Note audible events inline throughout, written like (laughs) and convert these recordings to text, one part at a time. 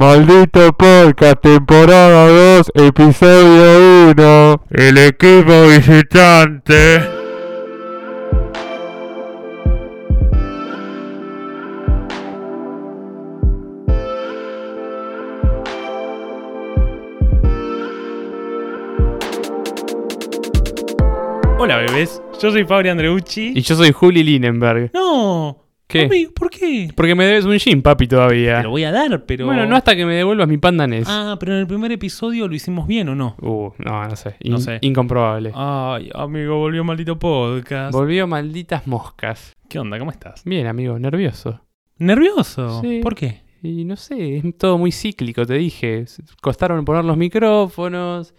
Maldito Podcast, temporada 2, episodio 1. El equipo visitante. Hola bebés, yo soy Fabri Andreucci. Y yo soy Juli Linenberg. No, ¿Qué? ¿por qué? Porque me debes un gym, papi, todavía. Te lo voy a dar, pero. Bueno, no hasta que me devuelvas mi panda NES. Ah, pero en el primer episodio lo hicimos bien o no? Uh, no, no sé. No In- sé. Incomprobable. Ay, amigo, volvió maldito podcast. Volvió malditas moscas. ¿Qué onda? ¿Cómo estás? Bien, amigo, nervioso. ¿Nervioso? Sí. ¿Por qué? Y no sé, es todo muy cíclico, te dije. Costaron poner los micrófonos,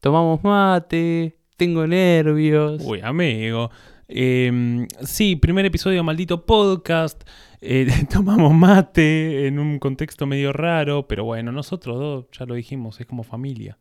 tomamos mate, tengo nervios. Uy, amigo. Eh, sí, primer episodio de maldito podcast. Eh, (laughs) tomamos mate en un contexto medio raro, pero bueno, nosotros dos, ya lo dijimos, es como familia.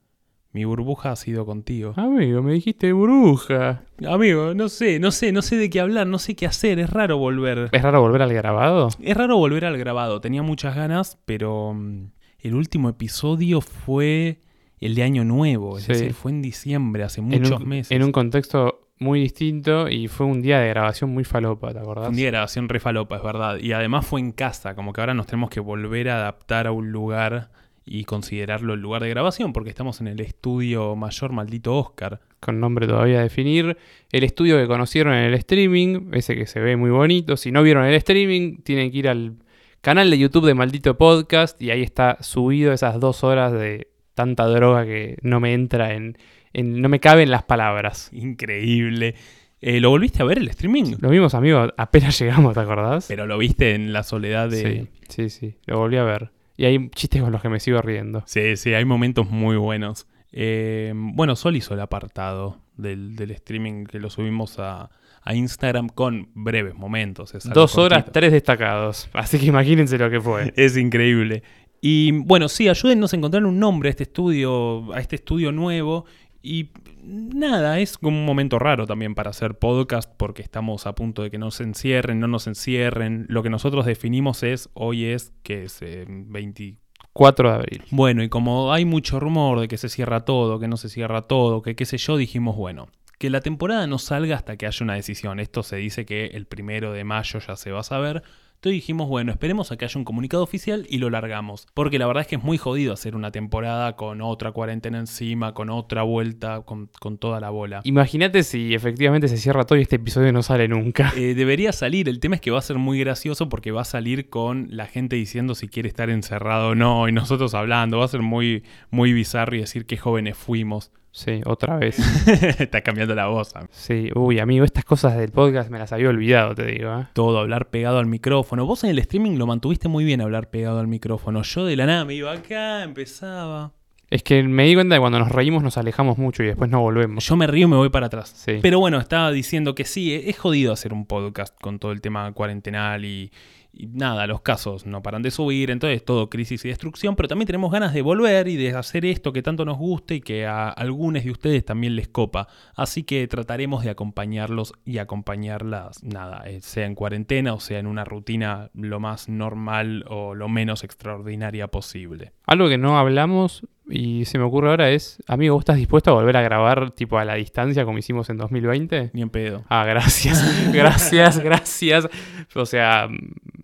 Mi burbuja ha sido contigo. Amigo, me dijiste bruja. Amigo, no sé, no sé, no sé de qué hablar, no sé qué hacer, es raro volver. ¿Es raro volver al grabado? Es raro volver al grabado, tenía muchas ganas, pero mm, el último episodio fue el de Año Nuevo, es Sí. decir, fue en diciembre, hace En muchos un, meses. en un contexto muy distinto y fue un día de grabación muy falopa, ¿te acordás? Un día de grabación re falopa, es verdad. Y además fue en casa, como que ahora nos tenemos que volver a adaptar a un lugar y considerarlo el lugar de grabación, porque estamos en el estudio mayor maldito Oscar. Con nombre todavía a definir. El estudio que conocieron en el streaming, ese que se ve muy bonito. Si no vieron el streaming, tienen que ir al canal de YouTube de Maldito Podcast y ahí está subido esas dos horas de tanta droga que no me entra en, en- no me caben las palabras. Increíble. Eh, ¿Lo volviste a ver el streaming? Lo vimos, amigos, apenas (laughs) llegamos, ¿te acordás? Pero lo viste en la soledad de... Sí, sí, sí, lo volví a ver. Y hay chistes con los que me sigo riendo. Sí, sí, hay momentos muy buenos. Eh, bueno, Sol hizo el apartado del, del streaming que lo subimos a, a Instagram con breves momentos. Dos horas, tres destacados. Así que imagínense lo que fue. (laughs) Es increíble. Y bueno, sí, ayúdennos a encontrar un nombre a este estudio, a este estudio nuevo. Y nada, es como un momento raro también para hacer podcast porque estamos a punto de que nos encierren, no nos encierren. Lo que nosotros definimos es, hoy es que es eh, 20, 4 de abril. bueno, y como hay mucho rumor de que se cierra todo, que no se cierra todo, que qué sé yo, dijimos, bueno, que la temporada no salga hasta que haya una decisión. Esto se dice que el primero de mayo ya se va a saber. Entonces dijimos, bueno, esperemos a que haya un comunicado oficial y lo largamos. Porque la verdad es que es muy jodido hacer una temporada con otra cuarentena encima, con otra vuelta, con, con toda la bola. Imagínate si efectivamente se cierra todo y este episodio no sale nunca. Eh, debería salir, el tema es que va a ser muy gracioso porque va a salir con la gente diciendo si quiere estar encerrado o no y nosotros hablando, va a ser muy, muy bizarro y decir qué jóvenes fuimos. Sí, otra vez. (laughs) Está cambiando la voz. Sí, uy, amigo, estas cosas del podcast me las había olvidado, te digo. ¿eh? Todo, hablar pegado al micrófono. Vos en el streaming lo mantuviste muy bien hablar pegado al micrófono. Yo de la nada me iba acá, empezaba. Es que me di cuenta de que cuando nos reímos nos alejamos mucho y después no volvemos. Yo me río y me voy para atrás. Sí. Pero bueno, estaba diciendo que sí, es jodido hacer un podcast con todo el tema cuarentenal y, y nada, los casos no paran de subir, entonces todo crisis y destrucción, pero también tenemos ganas de volver y de hacer esto que tanto nos gusta y que a algunos de ustedes también les copa. Así que trataremos de acompañarlos y acompañarlas, nada, eh, sea en cuarentena o sea en una rutina lo más normal o lo menos extraordinaria posible. Algo que no hablamos y se me ocurre ahora es, amigo, ¿vos estás dispuesto a volver a grabar tipo a la distancia como hicimos en 2020? Ni en pedo. Ah, gracias, (laughs) gracias, gracias. O sea,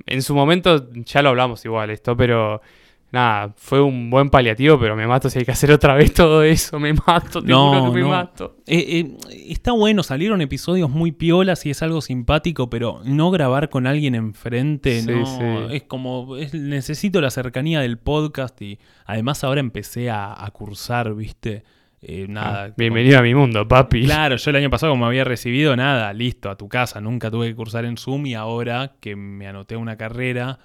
en su momento ya lo hablamos igual esto, pero nada, fue un buen paliativo, pero me mato si hay que hacer otra vez todo eso, me mato, te No, juro que me mato. Eh, eh, está bueno, salieron episodios muy piolas y es algo simpático, pero no grabar con alguien enfrente, Sí, no. sí. Es como, es- necesito la cercanía del podcast y además ahora empecé a, a cursar, ¿viste? Eh, nada. Ah, bienvenido a mi mundo, papi. Claro, yo el año pasado como había recibido nada, listo, a tu casa, nunca tuve que cursar en Zoom y ahora que me anoté una carrera,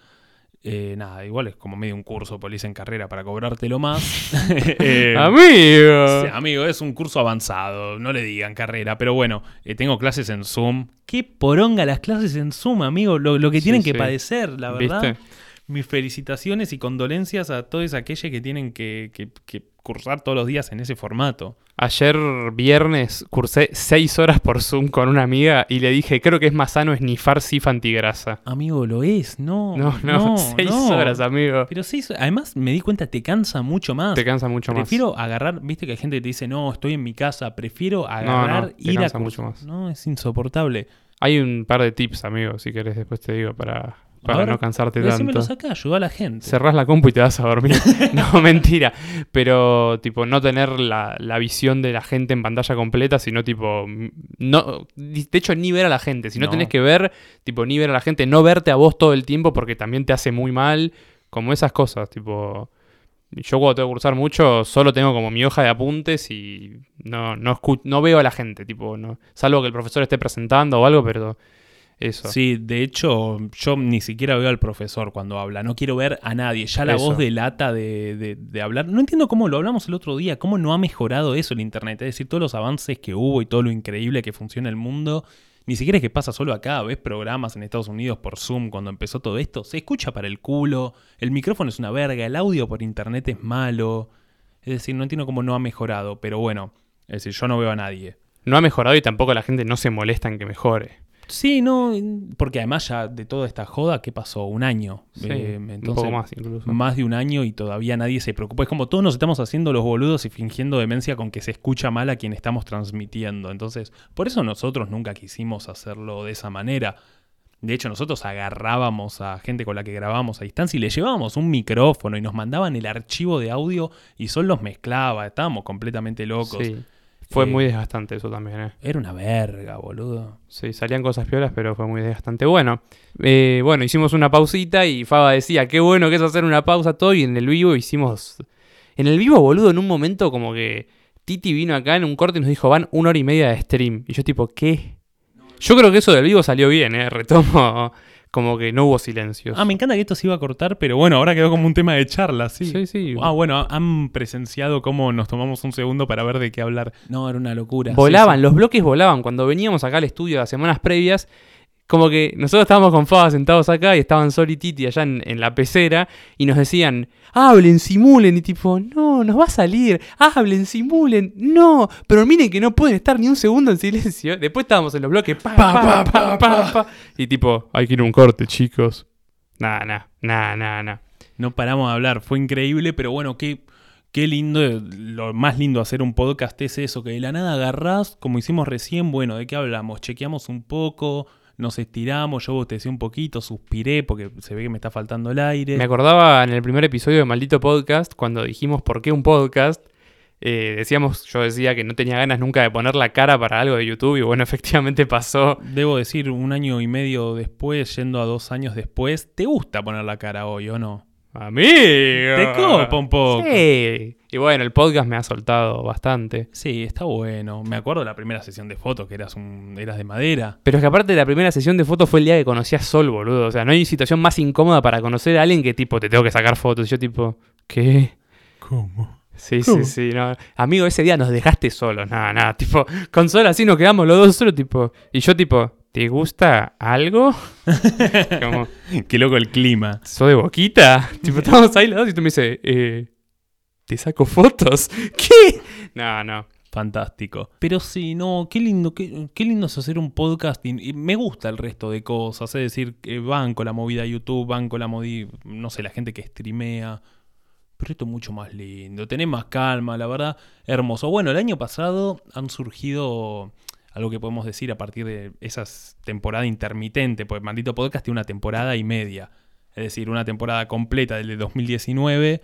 eh, nada, igual es como medio un curso, policía en carrera para cobrártelo más. (laughs) Eh, Amigo. Sí, amigo, es un curso avanzado, no le digan carrera, pero bueno, eh, tengo clases en Zoom. Qué poronga las clases en Zoom, amigo, lo, lo que Sí, tienen que sí. padecer, la verdad. ¿Viste? Mis felicitaciones y condolencias a todos aquellos que tienen que, que- que cursar todos los días en ese formato. Ayer viernes cursé seis horas por Zoom con una amiga y le dije, creo que es más sano esnifar sif antigrasa. Amigo, lo es, no. No, no, (laughs) seis no. horas, amigo. Pero seis, además me di cuenta, te cansa mucho más. Te cansa mucho más. Prefiero agarrar, viste que hay gente que te dice, no, estoy en mi casa, prefiero agarrar, no, te ir a mucho más. No, es insoportable. Hay un par de tips, amigo, si querés después te digo, para, para no cansarte tanto. acá, ayuda a la gente. Cerrás la compu y te vas a dormir. (laughs) (laughs) no, mentira. Pero, tipo, no tener la, la visión de la gente en pantalla completa, sino, tipo, no, de hecho, ni ver a la gente. Si no, No. tenés que ver, tipo, ni ver a la gente, no verte a vos todo el tiempo porque también te hace muy mal. Como esas cosas, tipo. Yo cuando tengo que cursar mucho, solo tengo como mi hoja de apuntes y no, no, escu- no veo a la gente, tipo, no. Salvo que el profesor esté presentando o algo, pero eso. Sí, de hecho, yo ni siquiera veo al profesor cuando habla. No quiero ver a nadie. Ya la Eso. voz delata de, de, de hablar. No entiendo cómo lo hablamos el otro día. Cómo no ha mejorado eso el Internet. Es decir, todos los avances que hubo y todo lo increíble que funciona el mundo. Ni siquiera es que pasa solo acá. Ves programas en Estados Unidos por Zoom cuando empezó todo esto. Se escucha para el culo. El micrófono es una verga. El audio por Internet es malo. Es decir, no entiendo cómo no ha mejorado. Pero bueno, es decir, yo no veo a nadie. No ha mejorado y tampoco la gente no se molesta en que mejore. Sí, no, porque además ya de toda esta joda, ¿qué pasó? Un año. Sí, Eh, un entonces, poco más incluso. más de un año y todavía nadie se preocupa. Es como todos nos estamos haciendo los boludos y fingiendo demencia con que se escucha mal a quien estamos transmitiendo. Entonces, por eso nosotros nunca quisimos hacerlo de esa manera. De hecho, nosotros agarrábamos a gente con la que grabábamos a distancia y le llevábamos un micrófono y nos mandaban el archivo de audio y Sol los mezclaba. Estábamos completamente locos. Sí. Fue Eh, muy desgastante eso también, ¿eh? Era una verga, boludo. Sí, salían cosas piolas, pero fue muy desgastante. Bueno, eh, bueno, hicimos una pausita y Faba decía, qué bueno que es hacer una pausa todo y en el vivo hicimos... En el vivo, boludo, en un momento como que Titi vino acá en un corte y nos dijo, van una hora y media de stream. Y yo tipo, ¿qué? Yo creo que eso del vivo salió bien, ¿eh? Retomo como que no hubo silencios. Ah, me encanta que esto se iba a cortar, pero bueno, ahora quedó como un tema de charla, sí. Sí, sí. Ah, bueno, han presenciado cómo nos tomamos un segundo para ver de qué hablar. No, era una locura. sí, Volaban, sí. los bloques volaban. Cuando veníamos acá al estudio las semanas previas, como que nosotros estábamos con Faba sentados acá y estaban Sol y Titi allá en, en la pecera y nos decían, hablen, simulen. Y tipo, no, nos va a salir. Hablen, simulen. No, pero miren que no pueden estar ni un segundo en silencio. (laughs) Después estábamos en los bloques, pa, pa, pa, pa, pa, pa. Y tipo, hay que ir a un corte, chicos. Nah, nah, nah, nah, nah. No paramos de hablar, fue increíble, pero bueno, qué, qué lindo, lo más lindo de hacer un podcast es eso, que de la nada agarrás, como hicimos recién, bueno, ¿de qué hablamos? Chequeamos un poco, nos estiramos, yo bostecé un poquito, suspiré porque se ve que me está faltando el aire. Me acordaba en el primer episodio de Maldito Podcast, cuando dijimos por qué un podcast, eh, decíamos, yo decía que no tenía ganas nunca de poner la cara para algo de YouTube y bueno, (laughs) efectivamente pasó. Debo decir, un año y medio después, yendo a dos años después, ¿te gusta poner la cara hoy o no? ¡Amigo! Te copa un poco. Sí. Y bueno, el podcast me ha soltado bastante. Sí, está bueno. Me acuerdo de la primera sesión de fotos, que eras, un, eras de madera. Pero es que aparte la primera sesión de fotos fue el día que conocí a Sol, boludo. O sea, no hay situación más incómoda para conocer a alguien que tipo, te tengo que sacar fotos. Y yo tipo, ¿qué? ¿Cómo? Sí, ¿Cómo? sí, sí. No. Amigo, ese día nos dejaste solos. Nada, nada. Tipo, con Sol así nos quedamos los dos solos, tipo. Y yo tipo, ¿te gusta algo? (laughs) Como, Qué loco el clima. ¿sos de boquita? (laughs) tipo, estamos ahí los dos y tú me dices, eh, ¿te saco fotos? (laughs) ¿Qué? No, no. Fantástico. Pero sí, no, qué lindo, qué, qué lindo es hacer un podcast y, y me gusta el resto de cosas. Es decir, van con la movida YouTube, van con la movida, no sé, la gente que streamea. Pero esto es mucho más lindo, tenés más calma, la verdad, hermoso. Bueno, el año pasado han surgido algo que podemos decir a partir de esa temporada intermitente, pues Maldito Podcast tiene una temporada y media. Es decir, una temporada completa del de 2019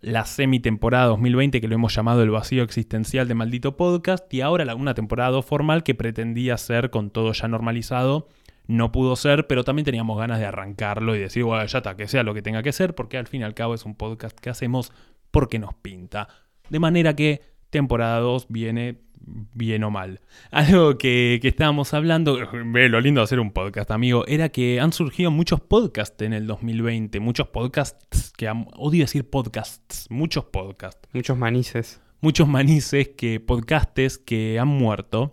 la semitemporada 2020 que lo hemos llamado el vacío existencial de maldito podcast y ahora la- una temporada formal que pretendía ser con todo ya normalizado. No pudo ser, pero también teníamos ganas de arrancarlo y decir, bueno, ya está, que sea lo que tenga que ser, porque al fin y al cabo es un podcast que hacemos porque nos pinta. De manera que temporada 2 viene bien o mal. (laughs) Algo que, que estábamos hablando, lo lindo de hacer un podcast, amigo, era que han surgido muchos podcasts en el 2020, muchos podcasts que odio decir podcasts, muchos podcasts, Muchos manices. muchos manices que podcastes que han muerto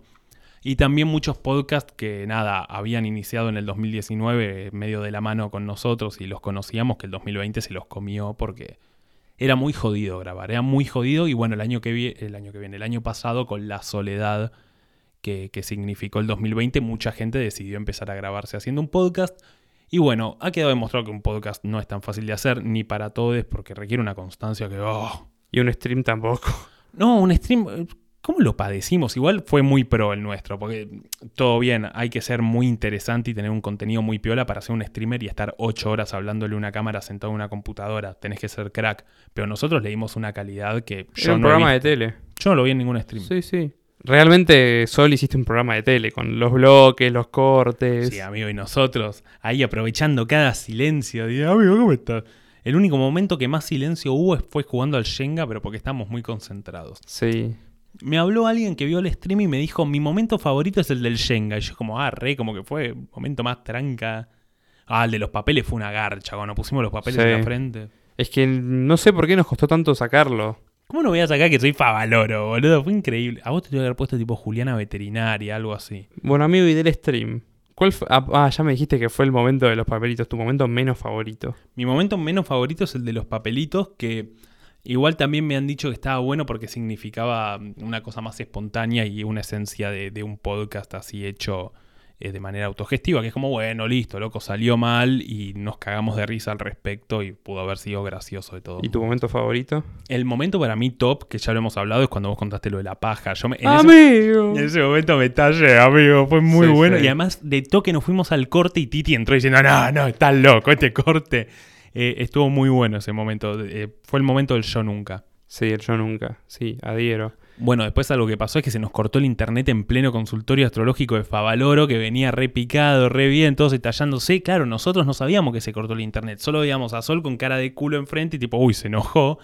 y también muchos podcasts que nada, habían iniciado en el 2019 medio de la mano con nosotros y los conocíamos que el 2020 se los comió porque era muy jodido grabar, era muy jodido y bueno, el año que, viene, el año que viene, el año pasado con la soledad que, que significó el 2020, mucha gente decidió empezar a grabarse haciendo un podcast. Y bueno, ha quedado demostrado que un podcast no es tan fácil de hacer ni para todos porque requiere una constancia que... oh. Y un stream tampoco. No, un stream... ¿Cómo lo padecimos? Igual fue muy pro el nuestro, porque todo bien, hay que ser muy interesante y tener un contenido muy piola para ser un streamer y estar ocho horas hablándole a una cámara sentado en una computadora. Tenés que ser crack. Pero nosotros le dimos una calidad que Era yo un no, he programa de tele. yo no lo vi en ningún stream. Sí, sí. Realmente Sol hiciste un programa de tele con los bloques, los cortes. Sí, amigo, y nosotros ahí aprovechando cada silencio. Digo, amigo, ¿cómo estás? El único momento que más silencio hubo fue jugando al Shenga, pero porque estábamos muy concentrados. Sí. Me habló alguien que vio el stream y me dijo, mi momento favorito es el del Shenga. Y yo como, ah, re, como que fue un momento más tranca. Ah, el de los papeles fue una garcha, cuando pusimos los papeles Sí. en la frente. Es que no sé por qué nos costó tanto sacarlo. ¿Cómo no voy a sacar que soy Favaloro, boludo? Fue increíble. A vos te tuve que haber puesto tipo Juliana Veterinaria, algo así. Bueno, amigo, y del stream. ¿Cuál fue? Ah, ah, ya me dijiste que fue el momento de los papelitos, tu momento menos favorito. Mi momento menos favorito es el de los papelitos, que igual también me han dicho que estaba bueno porque significaba una cosa más espontánea y una esencia de, de un podcast así hecho eh, de manera autogestiva, que es como, bueno, listo, loco, salió mal y nos cagamos de risa al respecto y pudo haber sido gracioso de todo. ¿Y tu momento favorito? El momento para mí top, que ya lo hemos hablado, es cuando vos contaste lo de la paja. Yo me, en ese- ¡Amigo! en ese momento me tallé, amigo. Fue muy Sí, bueno. sí. Y además, de toque nos fuimos al corte y Titi entró diciendo: No, no, estás loco, este corte. Eh, estuvo muy bueno ese momento. Eh, fue el momento del yo nunca. Sí, el yo nunca. Sí, adhiero. Bueno, después algo que pasó es que se nos cortó el internet en pleno consultorio astrológico de Favaloro, que venía re picado, re bien, todos estallándose. Claro, nosotros no sabíamos que se cortó el internet. Solo veíamos a Sol con cara de culo enfrente y tipo, uy, se enojó.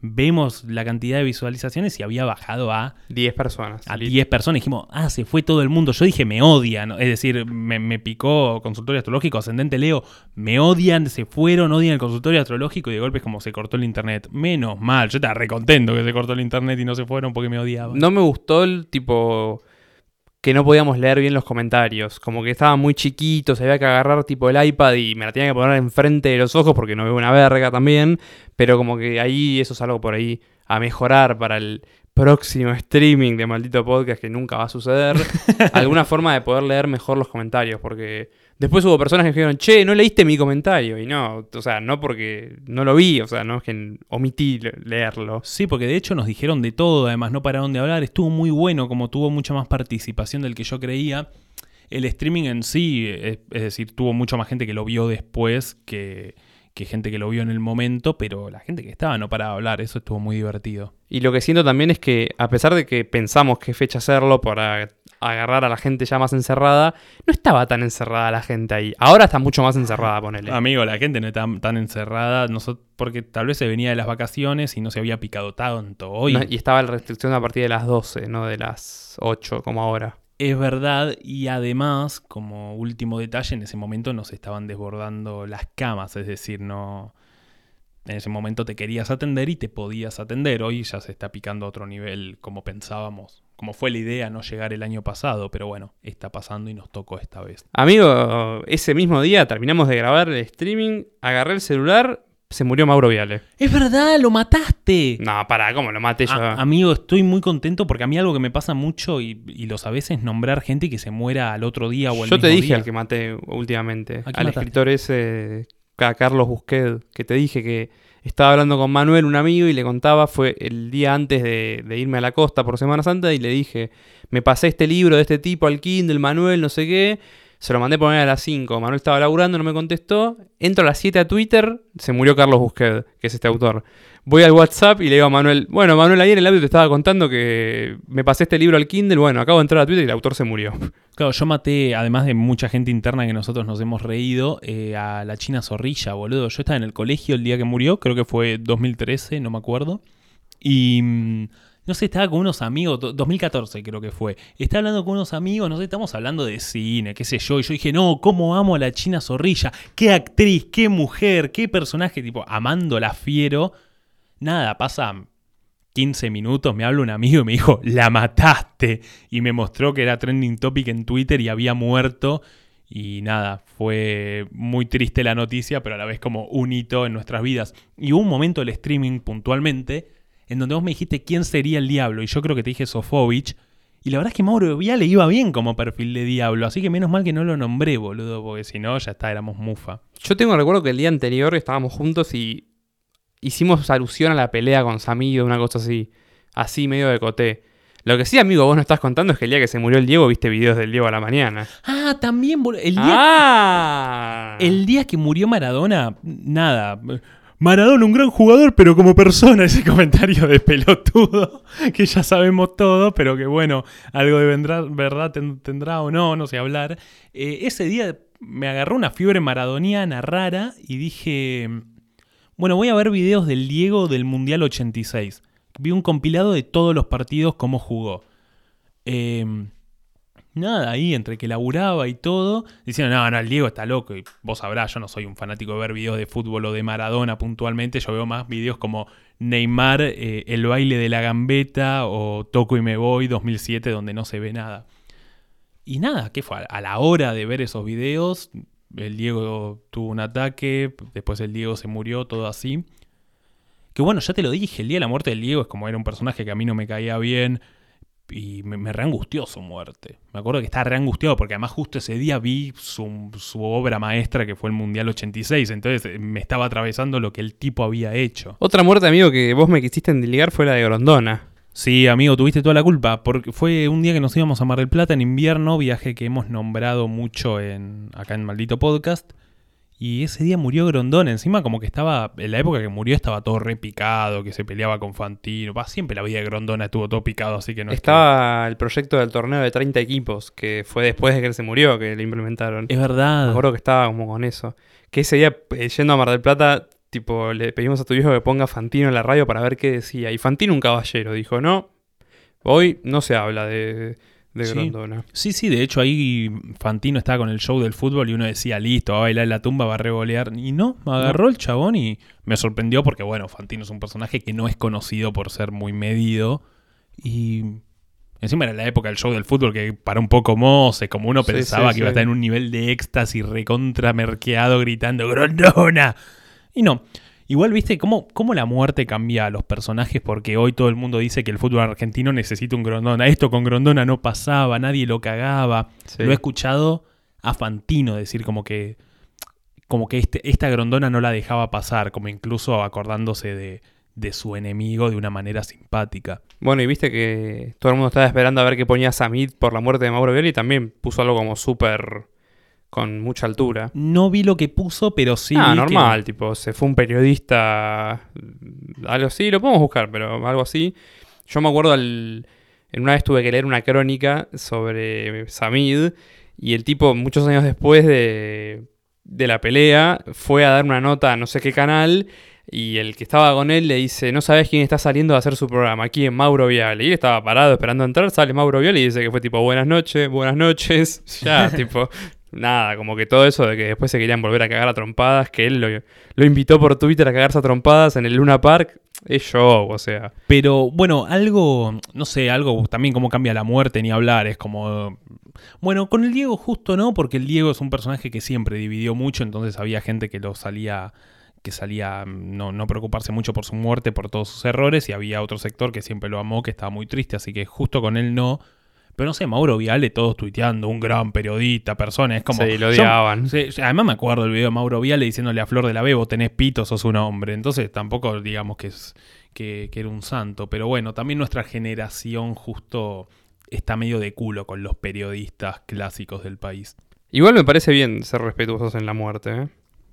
Vemos la cantidad de visualizaciones y había bajado a 10 personas. a Lit- 10 personas. Dijimos, ah, se fue todo el mundo. Yo dije, me odian. Es decir, me, me picó consultorio astrológico, ascendente Leo. Me odian, se fueron, odian el consultorio astrológico y de golpe es como se cortó el internet. Menos mal, yo estaba recontento que se cortó el internet y no se fueron porque me odiaban. No me gustó el tipo que no podíamos leer bien los comentarios. Como que estaba muy chiquito, se había que agarrar tipo el iPad y me la tenía que poner enfrente de los ojos porque no veo una verga también. Pero como que ahí eso es algo por ahí a mejorar para el próximo streaming de maldito podcast que nunca va a suceder. (laughs) Alguna forma de poder leer mejor los comentarios. Porque después hubo personas que dijeron, che, no leíste mi comentario. Y no, o sea, no porque no lo vi, o sea, no es que omití le- leerlo. Sí, porque de hecho nos dijeron de todo, además no pararon de hablar. Estuvo muy bueno, como tuvo mucha más participación del que yo creía. El streaming en sí, es, es decir, tuvo mucha más gente que lo vio después que, que gente que lo vio en el momento, pero la gente que estaba no paraba de hablar, eso estuvo muy divertido. Y lo que siento también es que, a pesar de que pensamos qué fecha hacerlo para agarrar a la gente ya más encerrada, no estaba tan encerrada la gente ahí. Ahora está mucho más encerrada, ponele. Amigo, la gente no está tan encerrada, nosotros, porque tal vez se venía de las vacaciones y no se había picado tanto. Hoy No, y estaba la restricción a partir de las 12, no de las 8 como ahora. es verdad y además, como último detalle, en ese momento nos estaban desbordando las camas, es decir, no... En ese momento te querías atender y te podías atender. Hoy ya se está picando a otro nivel como pensábamos. Como fue la idea no llegar el año pasado, pero bueno, está pasando y nos tocó esta vez. Amigo, ese mismo día terminamos de grabar el streaming, agarré el celular, se murió Mauro Viale. ¡Es verdad! ¡Lo mataste! No, pará, ¿cómo lo maté yo? A- amigo, estoy muy contento porque a mí algo que me pasa mucho y, y lo sabes es nombrar gente que se muera al otro día o el Yo te dije día. al que maté últimamente, ¿A al mataste? escritor ese, a Carlos Busquet, que te dije que estaba hablando con Manuel, un amigo, y le contaba, fue el día antes de, de irme a la costa por Semana Santa, y le dije, me pasé este libro de este tipo al Kindle, Manuel, no sé qué, se lo mandé poner a las 5, Manuel estaba laburando, no me contestó, entro a las 7 a Twitter, se murió Carlos Busquet, que es este autor. Voy al WhatsApp y le digo a Manuel, bueno, Manuel, ayer en el audio te estaba contando que me pasé este libro al Kindle, bueno, acabo de entrar a Twitter y el autor se murió. (laughs) Claro, yo maté, además de mucha gente interna que nosotros nos hemos reído, eh, a la China Zorrilla, boludo. Yo estaba en el colegio el día que murió, creo que fue 2013, no me acuerdo. Y mm, no sé, estaba con unos amigos, do- 2014 creo que fue. Estaba hablando con unos amigos, no sé, estamos hablando de cine, qué sé yo. Y yo dije, no, cómo amo a la China Zorrilla. Qué actriz, qué mujer, qué personaje, tipo, amándola fiero. Nada, pasa 15 minutos, me habla un amigo y me dijo, la mataste. Y me mostró que era trending topic en Twitter y había muerto. Y nada, fue muy triste la noticia, pero a la vez como un hito en nuestras vidas. Y hubo un momento del streaming puntualmente en donde vos me dijiste quién sería el diablo. Y yo creo que te dije Sofovich. Y la verdad es que Mauro Viale iba bien como perfil de diablo. Así que menos mal que no lo nombré, boludo, porque si no, ya está, éramos mufa. Yo tengo recuerdo que el día anterior estábamos juntos y hicimos alusión a la pelea con Samido, una cosa así. Así, medio de coté. Lo que sí, amigo, vos no estás contando es que el día que se murió el Diego viste videos del Diego a la mañana. Ah, también, boludo. El día, ¡Ah! el día que murió Maradona, nada. Maradona, un gran jugador, pero como persona, (laughs) ese comentario de pelotudo, que ya sabemos todo, pero que bueno, algo de verdad ten- tendrá o no, no sé hablar. Eh, ese día me agarró una fiebre maradoniana rara y dije, bueno, voy a ver videos del Diego del Mundial 86. Vi un compilado de todos los partidos, cómo jugó. Eh, nada, ahí entre que laburaba y todo, diciendo, no, no, el Diego está loco. Y vos sabrás, yo no soy un fanático de ver videos de fútbol o de Maradona puntualmente. Yo veo más videos como Neymar, eh, el baile de la gambeta o Toco y me voy 2007, donde no se ve nada. Y nada, ¿qué fue? A la hora de ver esos videos, el Diego tuvo un ataque, después el Diego se murió, todo así. Que bueno, ya te lo dije, el día de la muerte del Diego es como era un personaje que a mí no me caía bien y me, me reangustió su muerte. Me acuerdo que estaba reangustiado porque además justo ese día vi su, su obra maestra que fue el Mundial 86, entonces eh, me estaba atravesando lo que el tipo había hecho. Otra muerte, amigo, que vos me quisiste endilgar fue la de Grondona. Sí, amigo, tuviste toda la culpa, porque fue un día que nos íbamos a Mar del Plata en invierno, viaje que hemos nombrado mucho en, acá en Maldito Podcast. Y ese día murió Grondona. Encima, como que estaba. En la época que murió estaba todo repicado, que se peleaba con Fantino. Va, siempre la vida de Grondona estuvo todo picado, así que no es que- Estaba el proyecto del torneo de 30 equipos, que fue después de que él se murió que lo implementaron. Es Me verdad. acuerdo que estaba como con eso. Que ese día, eh, yendo a Mar del Plata, tipo, le pedimos a tu hijo que ponga Fantino en la radio para ver qué decía. Y Fantino, un caballero, dijo, no, hoy no se habla de, de Sí. Grondona. Sí, sí, de hecho ahí Fantino estaba con el show del fútbol y uno decía, listo, va a bailar en la tumba, va a revolear. Y no, me agarró el chabón y me sorprendió porque, bueno, Fantino es un personaje que no es conocido por ser muy medido. Y encima era la época del show del fútbol que para un poco Mose, como uno Sí, pensaba sí, que iba a estar en un nivel de éxtasis recontra merqueado gritando ¡Grondona! Y no. Igual, viste, cómo, cómo la muerte cambia a los personajes, porque hoy todo el mundo dice que el fútbol argentino necesita un Grondona. Esto con Grondona no pasaba, nadie lo cagaba. Sí. Lo he escuchado a Fantino decir como que. Como que este, esta Grondona no la dejaba pasar, como incluso acordándose de, de su enemigo de una manera simpática. Bueno, y viste que todo el mundo estaba esperando a ver qué ponía Samid por la muerte de Mauro Violi y también puso algo como súper con mucha altura. No vi lo que puso, pero sí. ah, vi que- normal, tipo, se fue un periodista, mm, algo así, lo podemos buscar, pero algo así. Yo me acuerdo, al- en una vez tuve que leer una crónica sobre Samid y el tipo, muchos años después de, de la pelea, fue a dar una nota a no sé qué canal y el que estaba con él le dice, no sabes quién está saliendo a hacer su programa, aquí en Mauro Viale. Y él estaba parado esperando entrar, sale Mauro Viale y dice que fue tipo, buenas noches, buenas noches, (laughs) ya, tipo... Nada, como que todo eso de que después se querían volver a cagar a trompadas, que él lo, lo invitó por Twitter a cagarse a trompadas en el Luna Park, es show, o sea. Pero bueno, algo, no sé, algo también como cambia la muerte ni hablar, es como... Bueno, con el Diego justo no, porque el Diego es un personaje que siempre dividió mucho, entonces había gente que lo salía que salía mm, no, no preocuparse mucho por su muerte, por todos sus errores, y había otro sector que siempre lo amó, que estaba muy triste, así que justo con él no. Pero no sé, Mauro Viale, todos tuiteando, un gran periodista, persona, es como... Sí, lo odiaban. Además me acuerdo el video de Mauro Viale diciéndole a Flor de la Bebo, tenés pito, sos un hombre. Entonces tampoco digamos que, es, que, que era un santo. Pero bueno, también nuestra generación justo está medio de culo con los periodistas clásicos del país. Igual me parece bien ser respetuosos en la muerte, ¿eh?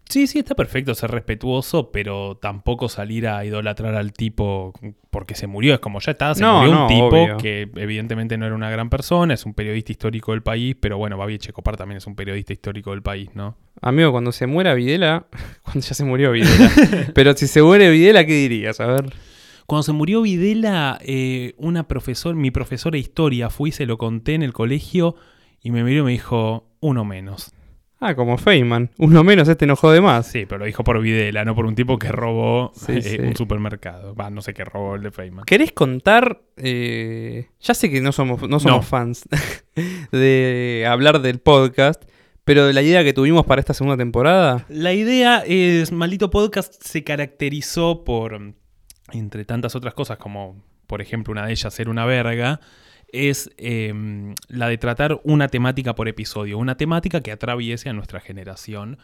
Sí, sí, está perfecto ser respetuoso, pero tampoco salir a idolatrar al tipo porque se murió. Es como ya está, se No, murió no, un tipo obvio. que evidentemente no era una gran persona, es un periodista histórico del país, pero bueno, Babi Checopar también es un periodista histórico del país, ¿no? Amigo, cuando se muera Videla, (laughs) cuando ya se murió Videla, pero si se muere Videla, ¿qué dirías? A ver. Cuando se murió Videla, eh, una profesor, mi profesora de historia, fui, se lo conté en el colegio y me miró y me dijo, uno menos. Ah, como Feynman. Uno menos, este enojó de más. Sí, pero lo dijo por Videla, no por un tipo que robó Sí, eh, sí. un supermercado. Va, no sé qué robó el de Feynman. ¿Querés contar? eh, ya sé que no somos, no somos No. fans (laughs) de hablar del podcast, Pero la idea que tuvimos para esta segunda temporada. La idea es, Maldito Podcast se caracterizó por, entre tantas otras cosas, como por ejemplo una de ellas ser una verga, es em, la de tratar una temática por episodio, una temática que atraviese a nuestra generación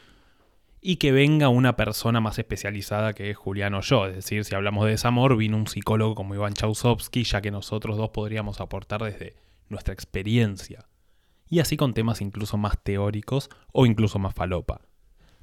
y que venga una persona más especializada que Julián o yo. Es decir, si hablamos de desamor, vino un psicólogo como Iván Chausovsky, ya que nosotros dos podríamos aportar desde nuestra experiencia y así con temas incluso más teóricos o incluso más falopa.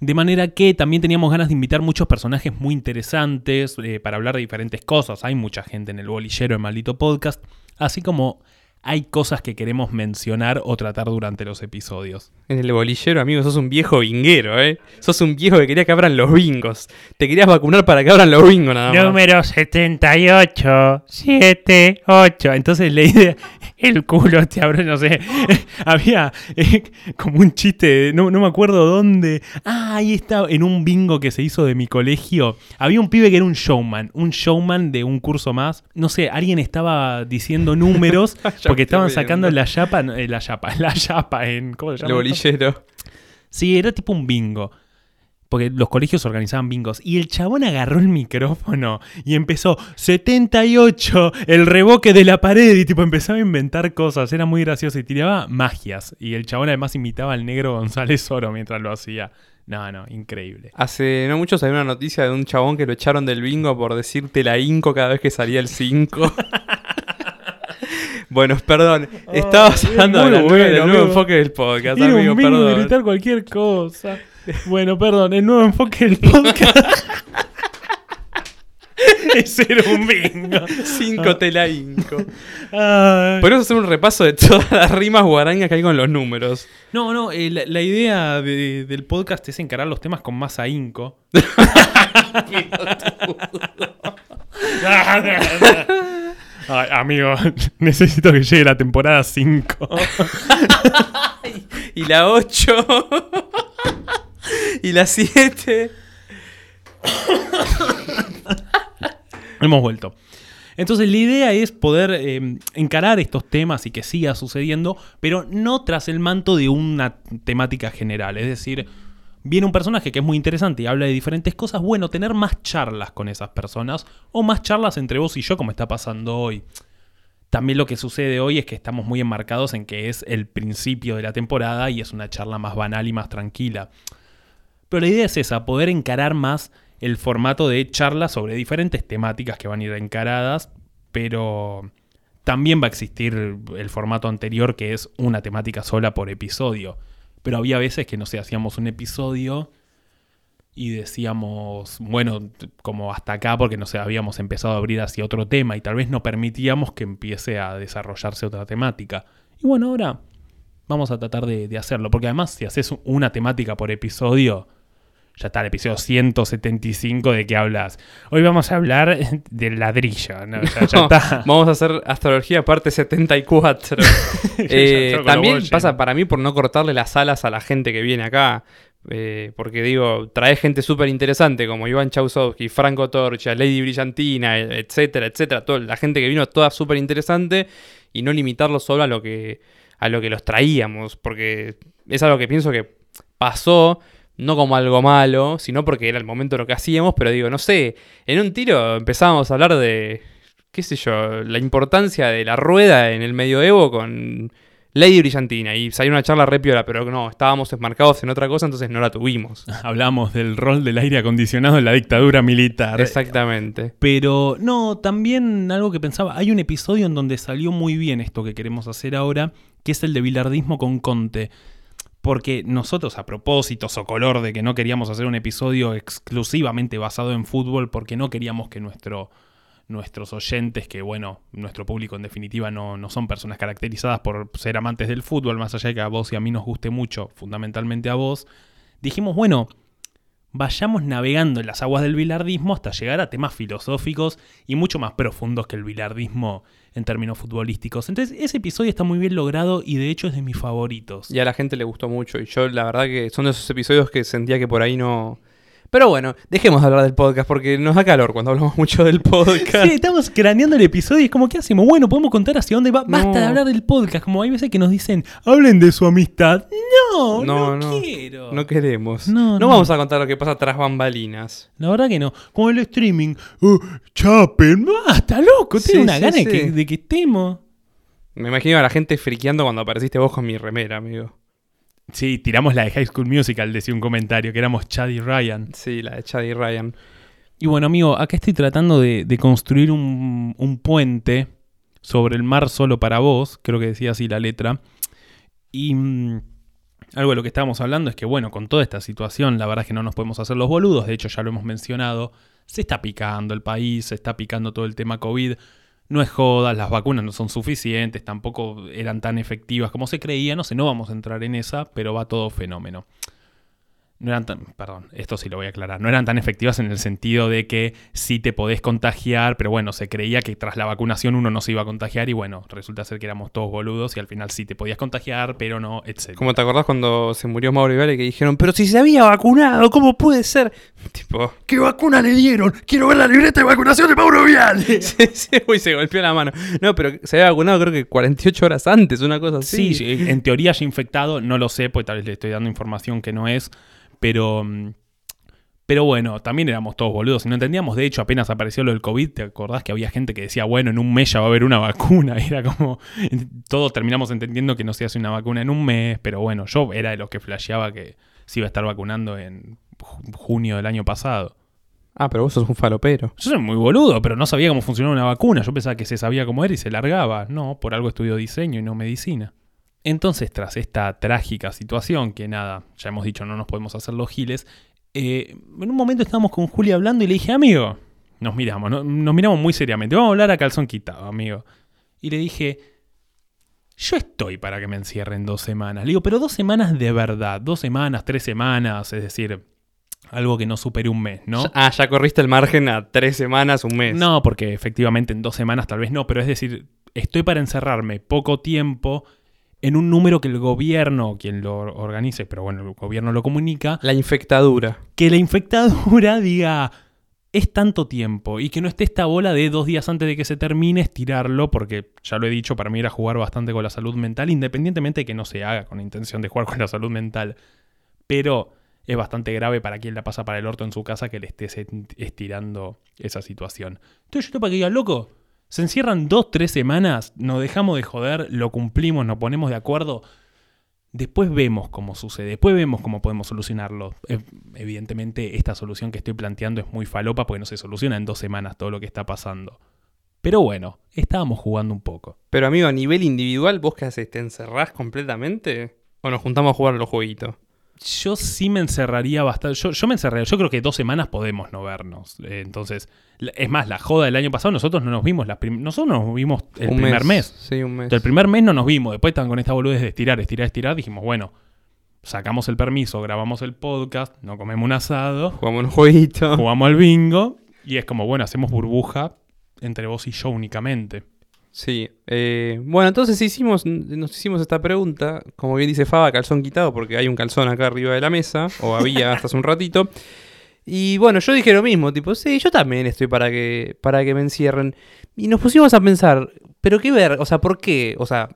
De manera que también teníamos ganas de invitar muchos personajes muy interesantes eh, para hablar de diferentes cosas. Hay mucha gente en el bolillero de Maldito Podcast, así como hay cosas que queremos mencionar o tratar durante los episodios. En el bolillero, amigo, sos un viejo binguero, ¿eh? Sos un viejo que quería que abran los bingos. Te querías vacunar para que abran los bingos nada más. Número 78, 7, 8. Entonces la idea, el culo te abre, no sé. (laughs) Había eh, como un chiste, no, no me acuerdo dónde. Ah, ahí está, en un bingo que se hizo de mi colegio. Había un pibe que era un showman, un showman de un curso más. No sé, alguien estaba diciendo números (laughs) porque estaban sacando la chapa, eh, la chapa, (laughs) la chapa en, ¿cómo se llama? El bolillero. Sí, era tipo un bingo. Porque los colegios organizaban bingos. Y el chabón agarró el micrófono y empezó 78, el revoque de la pared. Y tipo empezaba a inventar cosas. Era muy gracioso y tiraba magias. Y el chabón además imitaba al negro González Oro mientras lo hacía. No, no, increíble. Hace no mucho salió una noticia de un chabón que lo echaron del bingo por decirte la inco cada vez que salía el 5. (laughs) bueno, perdón. Estabas hablando muy de la bueno, nueva- del nuevo amigo. enfoque del podcast, Era amigo, un perdón. gritar cualquier cosa. Bueno, perdón, el nuevo enfoque del podcast. (laughs) Ese era un bingo. 5 te la inco. Podemos hacer un repaso de todas las rimas guarañas que hay con los números. No, no, eh, la, la idea de- del podcast es encarar los temas con más ahínco. (laughs) (laughs) Ay, amigo, (laughs) necesito que llegue la temporada 5. (laughs) Y la 8. (laughs) y la 7. (coughs) Hemos vuelto. Entonces la idea es poder eh, encarar estos temas y que siga sucediendo, pero no tras el manto de una temática general. Es decir, viene un personaje que es muy interesante y habla de diferentes cosas. Bueno, tener más charlas con esas personas o más charlas entre vos y yo, como está pasando hoy. También lo que sucede hoy es que estamos muy enmarcados en que es el principio de la temporada y es una charla más banal y más tranquila. Pero la idea es esa, poder encarar más el formato de charlas sobre diferentes temáticas que van a ir encaradas, pero también va a existir el formato anterior que es una temática sola por episodio. Pero había veces que, no sé, hacíamos un episodio y decíamos, bueno, como hasta acá porque no sé, habíamos empezado a abrir hacia otro tema y tal vez no permitíamos que empiece a desarrollarse otra temática. Y bueno, ahora vamos a tratar de, de hacerlo, porque además si haces una temática por episodio, ya está el episodio 175 de que hablas. Hoy vamos a hablar del ladrillo, ¿no? Ya, ya (laughs) está. Vamos a hacer astrología parte 74. (laughs) Ya Eh, también pasa para mí por no cortarle las alas a la gente que viene acá. Eh, porque digo, trae gente súper interesante como Iván Chausovsky, Franco Torcha, Lady Brillantina, e- etcétera, etcétera. Toda, la gente que vino toda súper interesante y no limitarlo solo a lo que a lo que los traíamos. Porque es algo que pienso que pasó, no como algo malo, sino porque era el momento de lo que hacíamos. Pero digo, no sé, en un tiro empezábamos a hablar de, qué sé yo, la importancia de la rueda en el medioevo con Lady Brillantina. Y salió una charla re piola, pero no, estábamos enmarcados en otra cosa, entonces no la tuvimos. (laughs) Hablamos del rol del aire acondicionado en la dictadura militar. Exactamente. Pero no, también algo que pensaba, hay un episodio en donde salió muy bien esto que queremos hacer ahora, que es el de bilardismo con Conte. Porque nosotros, a propósito, color de que no queríamos hacer un episodio exclusivamente basado en fútbol, porque no queríamos que nuestro, nuestros oyentes, que bueno, nuestro público en definitiva no, no son personas caracterizadas por ser amantes del fútbol, más allá de que a vos y a mí nos guste mucho, fundamentalmente a vos, dijimos, bueno, vayamos navegando en las aguas del bilardismo hasta llegar a temas filosóficos y mucho más profundos que el bilardismo en términos futbolísticos. Entonces, ese episodio está muy bien logrado y de hecho es de mis favoritos. Y a la gente le gustó mucho. Y yo, la verdad, que son de esos episodios que sentía que por ahí no. Pero bueno, dejemos de hablar del podcast porque nos da calor cuando hablamos mucho del podcast. Sí, estamos craneando el episodio y es como, ¿qué hacemos? Bueno, podemos contar hacia dónde va. Basta No. de hablar del podcast. Como hay veces que nos dicen, hablen de su amistad. No, no, No, no. quiero. No queremos. No, No, vamos a contar lo que pasa tras bambalinas. La verdad que no. Con el streaming. Oh, chapen, basta, loco. Sí, Tengo una sí, gana de, que, de que estemos. Me imagino a la gente friqueando cuando apareciste vos con mi remera, amigo. Sí, tiramos la de High School Musical, decía un comentario, que éramos Chad y Ryan. Sí, la de Chad y Ryan. Y bueno, amigo, acá estoy tratando de, de construir un, un puente sobre el mar solo para vos, creo que decía así la letra. Y mm, algo de lo que estábamos hablando es que, bueno, con toda esta situación, la verdad es que no nos podemos hacer los boludos, de hecho ya lo hemos mencionado, se está picando el país, se está picando todo el tema COVID. No es joda, las vacunas no son suficientes, tampoco eran tan efectivas como se creía, no sé, no vamos a entrar en esa, pero va todo fenómeno no eran tan, perdón, esto sí lo voy a aclarar, no eran tan efectivas en el sentido de que sí te podés contagiar, pero bueno, se creía que tras la vacunación uno no se iba a contagiar y bueno, resulta ser que éramos todos boludos y al final sí te podías contagiar, pero no, etc. Como te acordás cuando se murió Mauro Vale que dijeron, pero si se había vacunado, ¿cómo puede ser? (laughs) Tipo, ¿Qué vacuna le dieron? Quiero ver la libreta de vacunación de Mauro Viale. (laughs) sí, sí, uy, se golpeó la mano. No, pero se había vacunado creo que 48 horas antes, una cosa así. Sí, en teoría ya infectado, no lo sé, pues tal vez le estoy dando información que no es, pero... mm, Pero bueno, también éramos todos boludos y no entendíamos. De hecho, apenas apareció lo del COVID, ¿te acordás que había gente que decía, bueno, en un mes ya va a haber una (laughs) vacuna? Y era como, todos terminamos entendiendo que no se hace una vacuna en un mes, pero bueno, yo era de los que flasheaba que se iba a estar vacunando en ju- junio del año pasado. Ah, pero vos sos un falopero. Yo soy muy boludo, pero no sabía cómo funcionaba una vacuna. Yo pensaba que se sabía cómo era y se largaba. No, por algo estudio diseño y no medicina. Entonces, tras esta trágica situación, que nada, ya hemos dicho, no nos podemos hacer los giles, eh, en un momento estábamos con Juli hablando y le dije, amigo, nos miramos, no- nos miramos muy seriamente, vamos a hablar a calzón quitado, amigo. Y le dije, yo estoy para que me encierren dos semanas. Le digo, pero dos semanas de verdad, dos semanas, tres semanas, es decir, algo que no supere un mes, ¿no? Ah, ya corriste el margen a tres semanas, un mes. No, porque efectivamente en dos semanas tal vez no, pero es decir, estoy para encerrarme poco tiempo en un número que el gobierno, quien lo organice, pero bueno, el gobierno lo comunica, La infectadura. que la infectadura (laughs) diga es tanto tiempo y que no esté esta bola de dos días antes de que se termine estirarlo, porque ya lo he dicho, para mí era jugar bastante con la salud mental, independientemente de que no se haga con la intención de jugar con la salud mental. Pero es bastante grave para quien la pasa para el orto en su casa que le estés estirando esa situación. Entonces yo para que digan, loco, se encierran dos, tres semanas, nos dejamos de joder, lo cumplimos, nos ponemos de acuerdo. Después vemos cómo sucede, después vemos cómo podemos solucionarlo. Evidentemente, esta solución que estoy planteando es muy falopa porque no se soluciona en dos semanas todo lo que está pasando. Pero bueno, estábamos jugando un poco. Pero amigo, a nivel individual, ¿vos qué haces? ¿Te encerrás completamente? ¿O nos juntamos a jugar los jueguitos? Yo sí me encerraría bastante. Yo, yo me encerraría. Yo creo que dos semanas podemos no vernos. Eh, entonces, es más, la joda del año pasado, nosotros no nos vimos. Las nosotros nos vimos el Un primer mes. Sí, un mes. Entonces, el primer mes no nos vimos. Después estaban con esta boludez de estirar, estirar, estirar. Dijimos, bueno, sacamos el permiso, grabamos el podcast, no comemos un asado, Jugamos un jueguito. jugamos al bingo. Y es como, bueno, hacemos burbuja entre vos y yo únicamente. Sí. eh, bueno, entonces hicimos, nos hicimos esta pregunta. Como bien dice Faba, calzón quitado, porque hay un calzón acá arriba de la mesa. O había (laughs) hasta hace un ratito. Y bueno, yo dije lo mismo, tipo, sí, yo también estoy para que, para que me encierren. Y nos pusimos a pensar, pero qué ver, o sea, ¿por qué? O sea,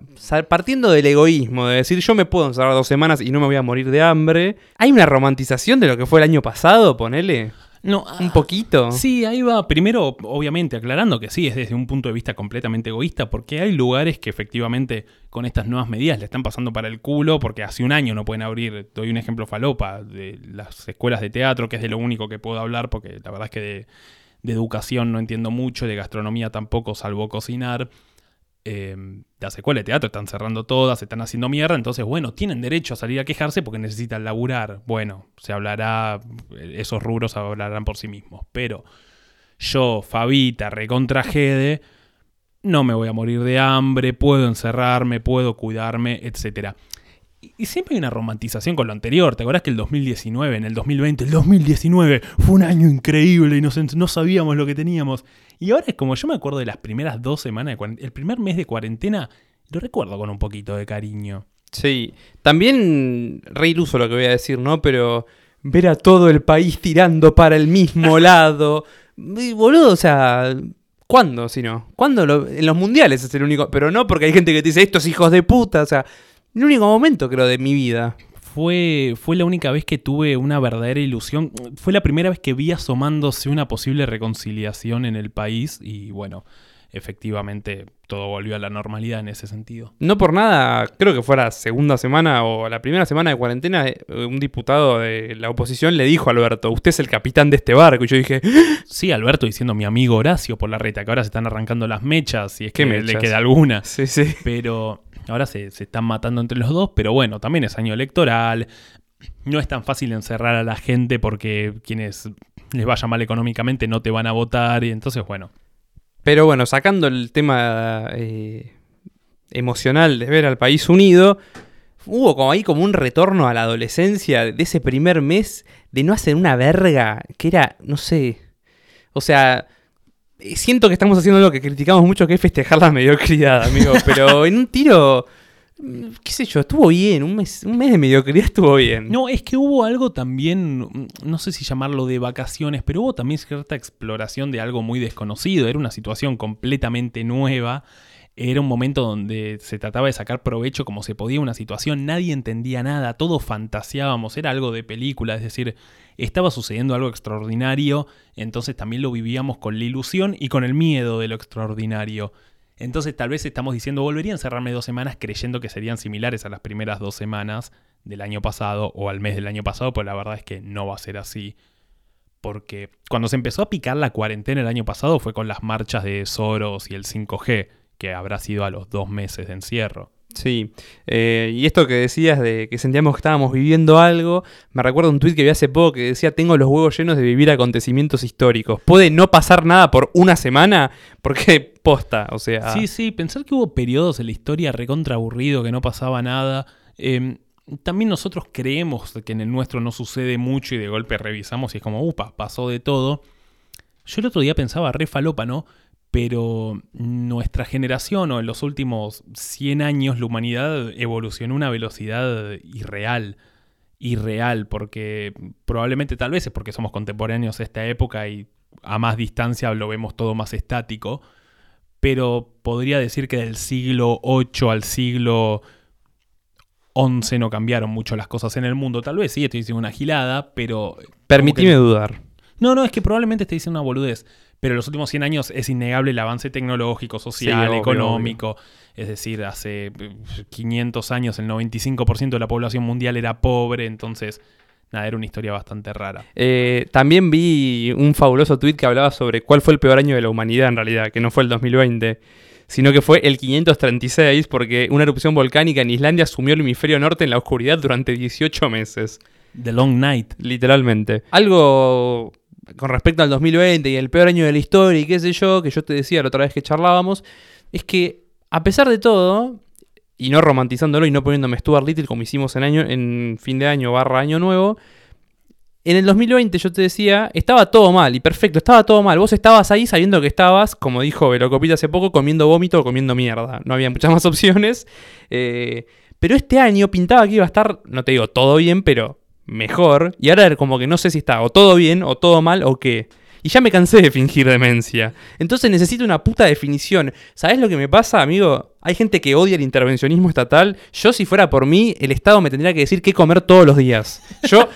partiendo del egoísmo, de decir yo me puedo encerrar dos semanas y no me voy a morir de hambre. ¿Hay una romantización de lo que fue el año pasado, ponele? No, Un poquito. Sí, ahí va. Primero, obviamente, aclarando que sí, es desde un punto de vista completamente egoísta, porque hay lugares que efectivamente con estas nuevas medidas le están pasando para el culo, porque hace un año no pueden abrir, doy un ejemplo falopa, de las escuelas de teatro, que es de lo único que puedo hablar, porque la verdad es que de, de educación no entiendo mucho, de gastronomía tampoco, salvo cocinar. Eh, las escuelas de teatro están cerrando todas, se están haciendo mierda, entonces, bueno, tienen derecho a salir a quejarse porque necesitan laburar. Bueno, se hablará, eh, esos rubros hablarán por sí mismos, pero yo, Fabita, recontra Gede, no me voy a morir de hambre, puedo encerrarme, puedo cuidarme, etc. Y, siempre hay una romantización con lo anterior. ¿Te acordás que el 2019, en el 2020, el 2019 fue un año increíble y no, sabíamos lo que teníamos? Y ahora es como yo me acuerdo de las primeras dos semanas de el primer mes de cuarentena, lo recuerdo con un poquito de cariño. Sí, también re iluso lo que voy a decir, ¿no? Pero ver a todo el país tirando para el mismo (laughs) lado. Y, boludo, o sea, ¿cuándo si no? ¿Cuándo? lo- en los mundiales es el único. Pero no porque hay gente que te dice estos hijos de puta. O sea, el único momento creo de mi vida. Fue, fue la única vez que tuve una verdadera ilusión. Fue la primera vez que vi asomándose una posible reconciliación en el país y bueno, efectivamente todo volvió a la normalidad en ese sentido. No por nada, creo que fue la segunda semana o la primera semana de cuarentena, eh, un diputado de la oposición le dijo a Alberto, usted es el capitán de este barco. Y yo dije, Sí, Alberto diciendo mi amigo Horacio por la reta, que ahora se están arrancando las mechas, si es ¿Qué que le mechas? queda alguna. sí, sí. Pero ahora se, se están matando entre los dos, pero bueno, también es año electoral. No es tan fácil encerrar a la gente porque quienes les vaya mal económicamente no te van a votar y entonces bueno. Pero bueno, sacando el tema eh, emocional de ver al país unido, hubo como ahí como un retorno a la adolescencia de ese primer mes de no hacer una verga que era, no sé, o sea, siento que estamos haciendo lo que criticamos mucho que es festejar la mediocridad, amigo, (laughs) pero en un tiro, mm, qué sé yo, estuvo bien, un mes, un mes de mediocridad estuvo bien. No, es que hubo algo también, mm, no sé si llamarlo de vacaciones, pero hubo también cierta exploración de algo muy desconocido. Era una situación completamente nueva. Era un momento donde se trataba de sacar provecho como se podía una situación, nadie entendía nada, todos fantaseábamos, era algo de película, es decir, estaba sucediendo algo extraordinario, entonces también lo vivíamos con la ilusión y con el miedo de lo extraordinario. Entonces tal vez estamos diciendo, volvería a encerrarme dos semanas creyendo que serían similares a las primeras dos semanas del año pasado o al mes del año pasado, pues la verdad es que no va a ser así. Porque cuando se empezó a picar la cuarentena el año pasado fue con las marchas de Soros y el 5G, que habrá sido a los dos meses de encierro. Sí, eh, y esto que decías de que sentíamos que estábamos viviendo algo, me recuerda un tuit que vi hace poco que decía, tengo los huevos llenos de vivir acontecimientos históricos. Puede no pasar nada por una semana, (laughs) porque posta, o sea... Sí, sí, pensar que hubo periodos en la historia recontra aburrido, que no pasaba nada. Eh, también nosotros creemos que en el nuestro no sucede mucho y de golpe revisamos y es como, upa, pasó de todo. Yo el otro día pensaba, re falopa, ¿no? Pero nuestra generación o en los últimos 100 años la humanidad evolucionó a una velocidad irreal. Irreal, porque probablemente tal vez es porque somos contemporáneos a esta época y a más distancia lo vemos todo más estático pero podría decir que del siglo VIII al siglo XI no cambiaron mucho las cosas en el mundo. Tal vez sí, estoy diciendo una gilada, pero... Permitime que- dudar. No, no, es que probablemente estoy diciendo una boludez. Pero en los últimos 100 años es innegable el avance tecnológico, social, obvio, económico. Es decir, hace eh, 500 años el 95% de la población mundial era pobre, entonces, nada, era una historia bastante rara. Eh, también vi un fabuloso tuit que hablaba sobre cuál fue el peor año de la humanidad en realidad, que no fue el 2020, sino que fue el 536, porque una erupción volcánica en Islandia sumió el hemisferio norte en la oscuridad durante 18 meses. The Long Night. Literalmente. Algo con respecto al 2020 y el peor año de la historia y qué sé yo, que yo te decía la otra vez que charlábamos, es que a pesar de todo, y no romantizándolo y no poniéndome Stuart Little como hicimos en, año, en fin de año barra año nuevo, en el 2020 yo te decía, estaba todo mal y perfecto, estaba todo mal. Vos estabas ahí sabiendo que estabas, como dijo Velocopita hace poco, comiendo vómito o comiendo mierda. No había muchas (laughs) más opciones. Eh, pero este año pintaba que iba a estar, no te digo todo bien, pero mejor. Y ahora como que no sé si está o todo bien o todo mal o qué. Y ya me cansé de fingir demencia. Entonces necesito una puta definición. ¿Sabes lo que me pasa, amigo? Hay gente que odia el intervencionismo estatal. Yo, si fuera por mí, el Estado me tendría que decir qué comer todos los días. Yo,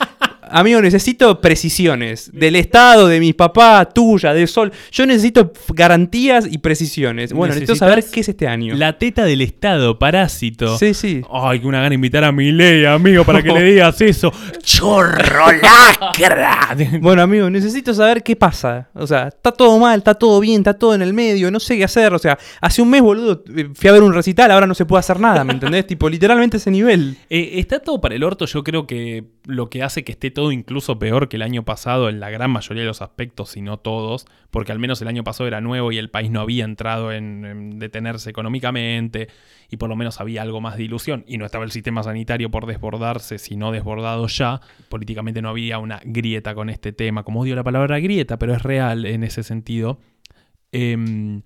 amigo, necesito precisiones. Del Estado, de mi papá, tuya, de Sol. Yo necesito garantías y precisiones. Bueno, necesito saber qué es este año. La teta del Estado, parásito. Sí, sí. Ay, que una gana invitar a mi ley, amigo, para que (laughs) le digas eso. ¡Chorro lacra! (laughs) Bueno, amigo, necesito saber qué pasa. O sea, está todo mal, está todo bien, está todo en el medio, no sé qué hacer. O sea, hace un mes, boludo, eh, fui a ver un recital, ahora no se puede hacer nada, ¿me entendés? (laughs) tipo, literalmente ese nivel. Eh, está todo para el orto, yo creo que lo que hace que esté todo incluso peor que el año pasado en la gran mayoría de los aspectos, si no todos, porque al menos el año pasado era nuevo y el país no había entrado en, en detenerse económicamente y por lo menos había algo más de ilusión y no estaba el sistema sanitario por desbordarse, sino desbordado ya. Políticamente no había una grieta con este tema, como odio la palabra grieta, pero es real en ese sentido. Em,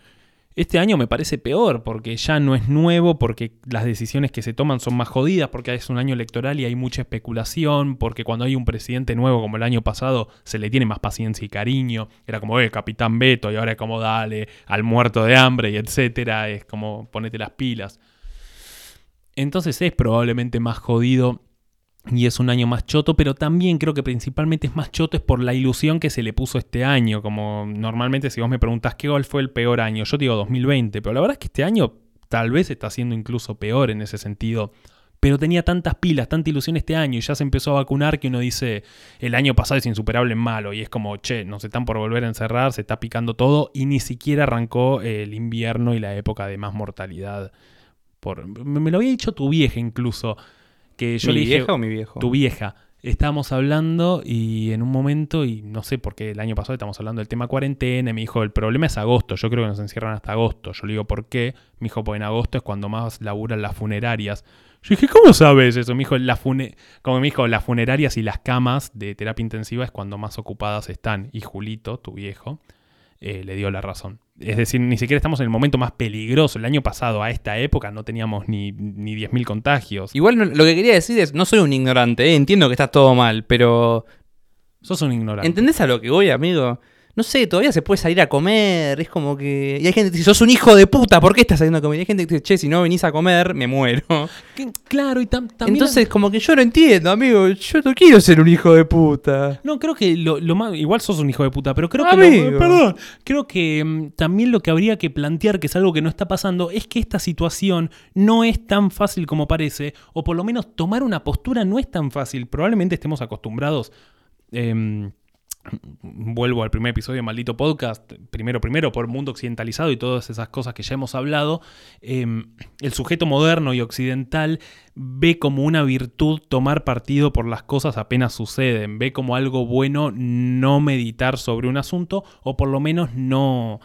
Este año me parece peor porque ya no es nuevo, porque las decisiones que se toman son más jodidas, porque es un año electoral y hay mucha especulación, porque cuando hay un presidente nuevo como el año pasado se le tiene más paciencia y cariño. Era como, eh, capitán Beto, y ahora es como, dale, al muerto de hambre y etcétera. Es como, ponete las pilas. Entonces es probablemente más jodido y es un año más choto, pero también creo que principalmente es más choto es por la ilusión que se le puso este año. Como normalmente si vos me preguntás qué gol fue el peor año, yo digo 2020, pero la verdad es que este año tal vez está siendo incluso peor en ese sentido. Pero tenía tantas pilas, tanta ilusión este año y ya se empezó a vacunar que uno dice, el año pasado es insuperable en malo y es como, che, nos están por volver a encerrar, se está picando todo y ni siquiera arrancó el invierno y la época de más mortalidad. Por, me lo había dicho tu vieja incluso que yo ¿Mi le dije, vieja o mi viejo? tu vieja. Estábamos hablando y en un momento, y no sé por qué el año pasado estamos hablando del tema cuarentena, y me dijo, el problema es agosto, yo creo que nos encierran hasta agosto. Yo le digo, ¿por qué? Me dijo, pues en agosto es cuando más laburan las funerarias. Yo dije, ¿cómo sabes eso? Me dijo, la fune como me dijo, las funerarias y las camas de terapia intensiva es cuando más ocupadas están. Y Julito, tu viejo, eh, le dio la razón. Es decir, ni siquiera estamos en el momento más peligroso. El año pasado, a esta época, no teníamos ni, ni 10.000 contagios. Igual no- lo que quería decir es, no soy un ignorante, ¿eh? entiendo que está todo mal, pero Sos un ignorante. ¿entendés a lo que voy, amigo? No sé, todavía se puede salir a comer, es como que... Y hay gente que dice, sos un hijo de puta, ¿por qué estás saliendo a comer? Y hay gente que dice, che, si no venís a comer, me muero. (laughs) Que- claro, y tam- también... Entonces, como que yo lo entiendo, amigo, yo no quiero ser un hijo de puta. No, creo que lo, lo más. Igual sos un hijo de puta, pero creo que. Amigo. lo- perdón. Creo que mm, también lo que habría que plantear, que es algo que no está pasando, es que esta situación no es tan fácil como parece, o por lo menos tomar una postura no es tan fácil. Probablemente estemos acostumbrados. em, vuelvo al primer episodio de Maldito Podcast, primero, primero, por mundo occidentalizado y todas esas cosas que ya hemos hablado, em, el sujeto moderno y occidental ve como una virtud tomar partido por las cosas apenas suceden, ve como algo bueno no meditar sobre un asunto o por lo menos no,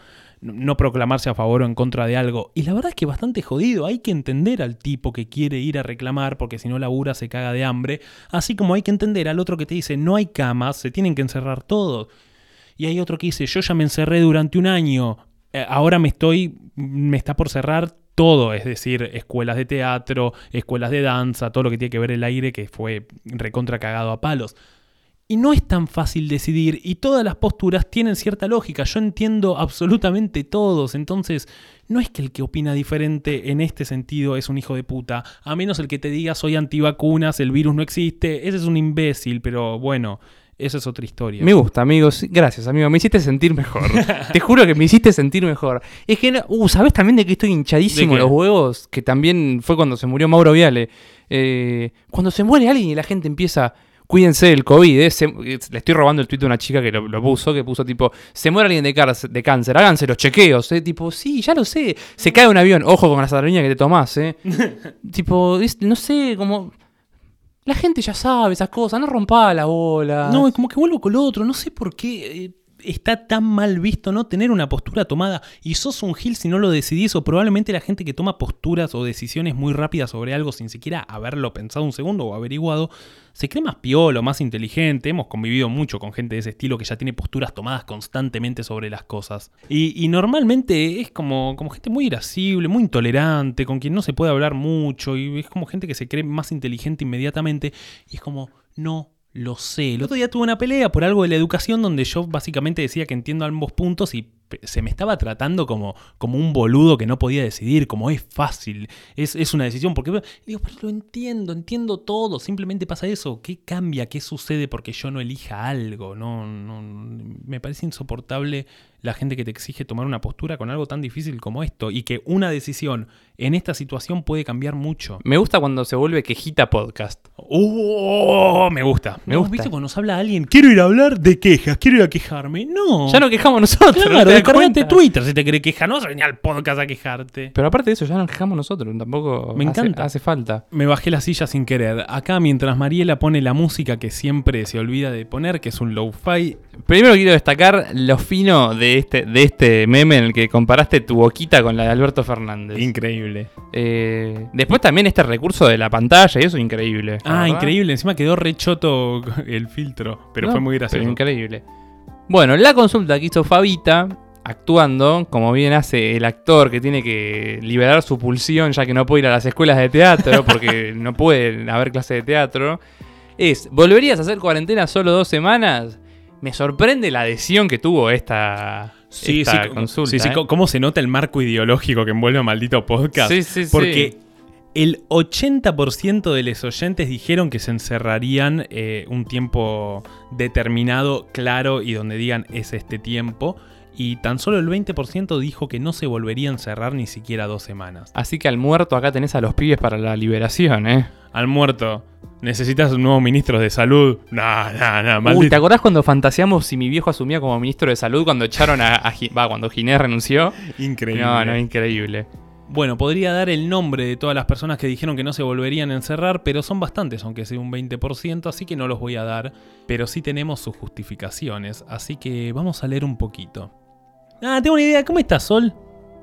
no proclamarse a favor o en contra de algo. Y la verdad es que bastante jodido, hay que entender al tipo que quiere ir a reclamar porque si no labura se caga de hambre, así como hay que entender al otro que te dice no hay camas, se tienen que encerrar todos. Y hay otro que dice, yo ya me encerré durante un año, eh, ahora me estoy, me está por cerrar todo, es decir, escuelas de teatro, escuelas de danza, todo lo que tiene que ver el aire que fue recontra cagado a palos. Y no es tan fácil decidir y todas las posturas tienen cierta lógica. Yo entiendo absolutamente todos. Entonces, no es que el que opina diferente en este sentido es un hijo de puta. A menos el que te diga soy antivacunas, el virus no existe. Ese es un imbécil, pero bueno, esa es otra historia. Me gusta, amigo. sí, Gracias, amigo. Me hiciste sentir mejor. (laughs) Te juro que me hiciste sentir mejor. Es que, uh, ¿sabes también de que estoy hinchadísimo los huevos? Que también fue cuando se murió Mauro Viale. Eh, cuando se muere alguien y la gente empieza. Cuídense del COVID, eh, se- eh, le estoy robando el tuit a una chica que lo, lo puso, que puso tipo, se muere alguien de, de cáncer, háganse los chequeos, eh, tipo, sí, ya lo sé, se cae un avión, ojo con la sardina que te tomás, eh. (laughs) tipo, es- no sé, como, la gente ya sabe esas cosas, no rompa la bola. No, es como que vuelvo con lo otro. No sé por qué está tan mal visto no tener una postura tomada. Y sos un gil si no lo decidís. O probablemente la gente que toma posturas o decisiones muy rápidas sobre algo sin siquiera haberlo pensado un segundo o averiguado, se cree más piolo, más inteligente. Hemos convivido mucho con gente de ese estilo que ya tiene posturas tomadas constantemente sobre las cosas. Y, y normalmente es como, como gente muy irascible, muy intolerante, con quien no se puede hablar mucho. Y es como gente que se cree más inteligente inmediatamente. Y es como, no lo sé. El otro día tuve una pelea por algo de la educación donde yo básicamente decía que entiendo ambos puntos y se me estaba tratando como, como un boludo que no podía decidir, como es fácil, es, es una decisión. Porque le digo, pero lo entiendo, entiendo todo, simplemente pasa eso. ¿Qué cambia? ¿Qué sucede porque yo no elija algo? No, no, me parece insoportable la gente que te exige tomar una postura con algo tan difícil como esto y que una decisión en esta situación puede cambiar mucho. Me gusta cuando se vuelve quejita podcast. ¡Oh! Me gusta. Me No, gusta. ¿Viste cuando nos habla alguien? Quiero ir a hablar de quejas, quiero ir a quejarme. No. Ya no quejamos nosotros. ¿no Claro, descargate? Twitter si te querés quejar. No vas a venir al podcast a quejarte. Pero aparte de eso, ya nos quejamos nosotros. Tampoco Me hace- encanta. hace falta. Me bajé la silla sin querer. Acá, mientras Mariela pone la música que siempre se olvida de poner, que es un low-fi. Primero quiero destacar lo fino de este, de este meme en el que comparaste tu boquita con la de Alberto Fernández. Increíble. Eh, después también este recurso de la pantalla y eso increíble. Ah, ¿verdad? increíble. Encima quedó rechoto el filtro. Pero No, fue muy gracioso. pero increíble. Bueno, la consulta que hizo Fabita actuando, como bien hace el actor que tiene que liberar su pulsión ya que no puede ir a las escuelas de teatro (laughs) porque no puede haber clase de teatro, es, ¿volverías a hacer cuarentena solo dos semanas? Me sorprende la adhesión que tuvo esta, Sí, esta sí, consulta. sí, sí, ¿eh? cómo se nota el marco ideológico que envuelve a maldito podcast. Sí, sí, sí. Porque el 80% de los oyentes dijeron que se encerrarían eh, un tiempo determinado, claro, y donde digan es este tiempo. Y tan solo el 20% dijo que no se volvería a encerrar ni siquiera dos semanas. Así que al muerto acá tenés a los pibes para la liberación, ¿eh? Al muerto, ¿necesitas un nuevo ministro de salud? Nah, nah, nah, Uy, maldito. ¿te acordás cuando fantaseamos si mi viejo asumía como ministro de salud cuando echaron a, va, cuando Ginés renunció? Increíble. No, no, increíble. Bueno, podría dar el nombre de todas las personas que dijeron que no se volverían a encerrar, pero son bastantes, aunque sea un 20%, así que no los voy a dar. Pero sí tenemos sus justificaciones, así que vamos a leer un poquito. Ah, tengo una idea. ¿Cómo estás, Sol?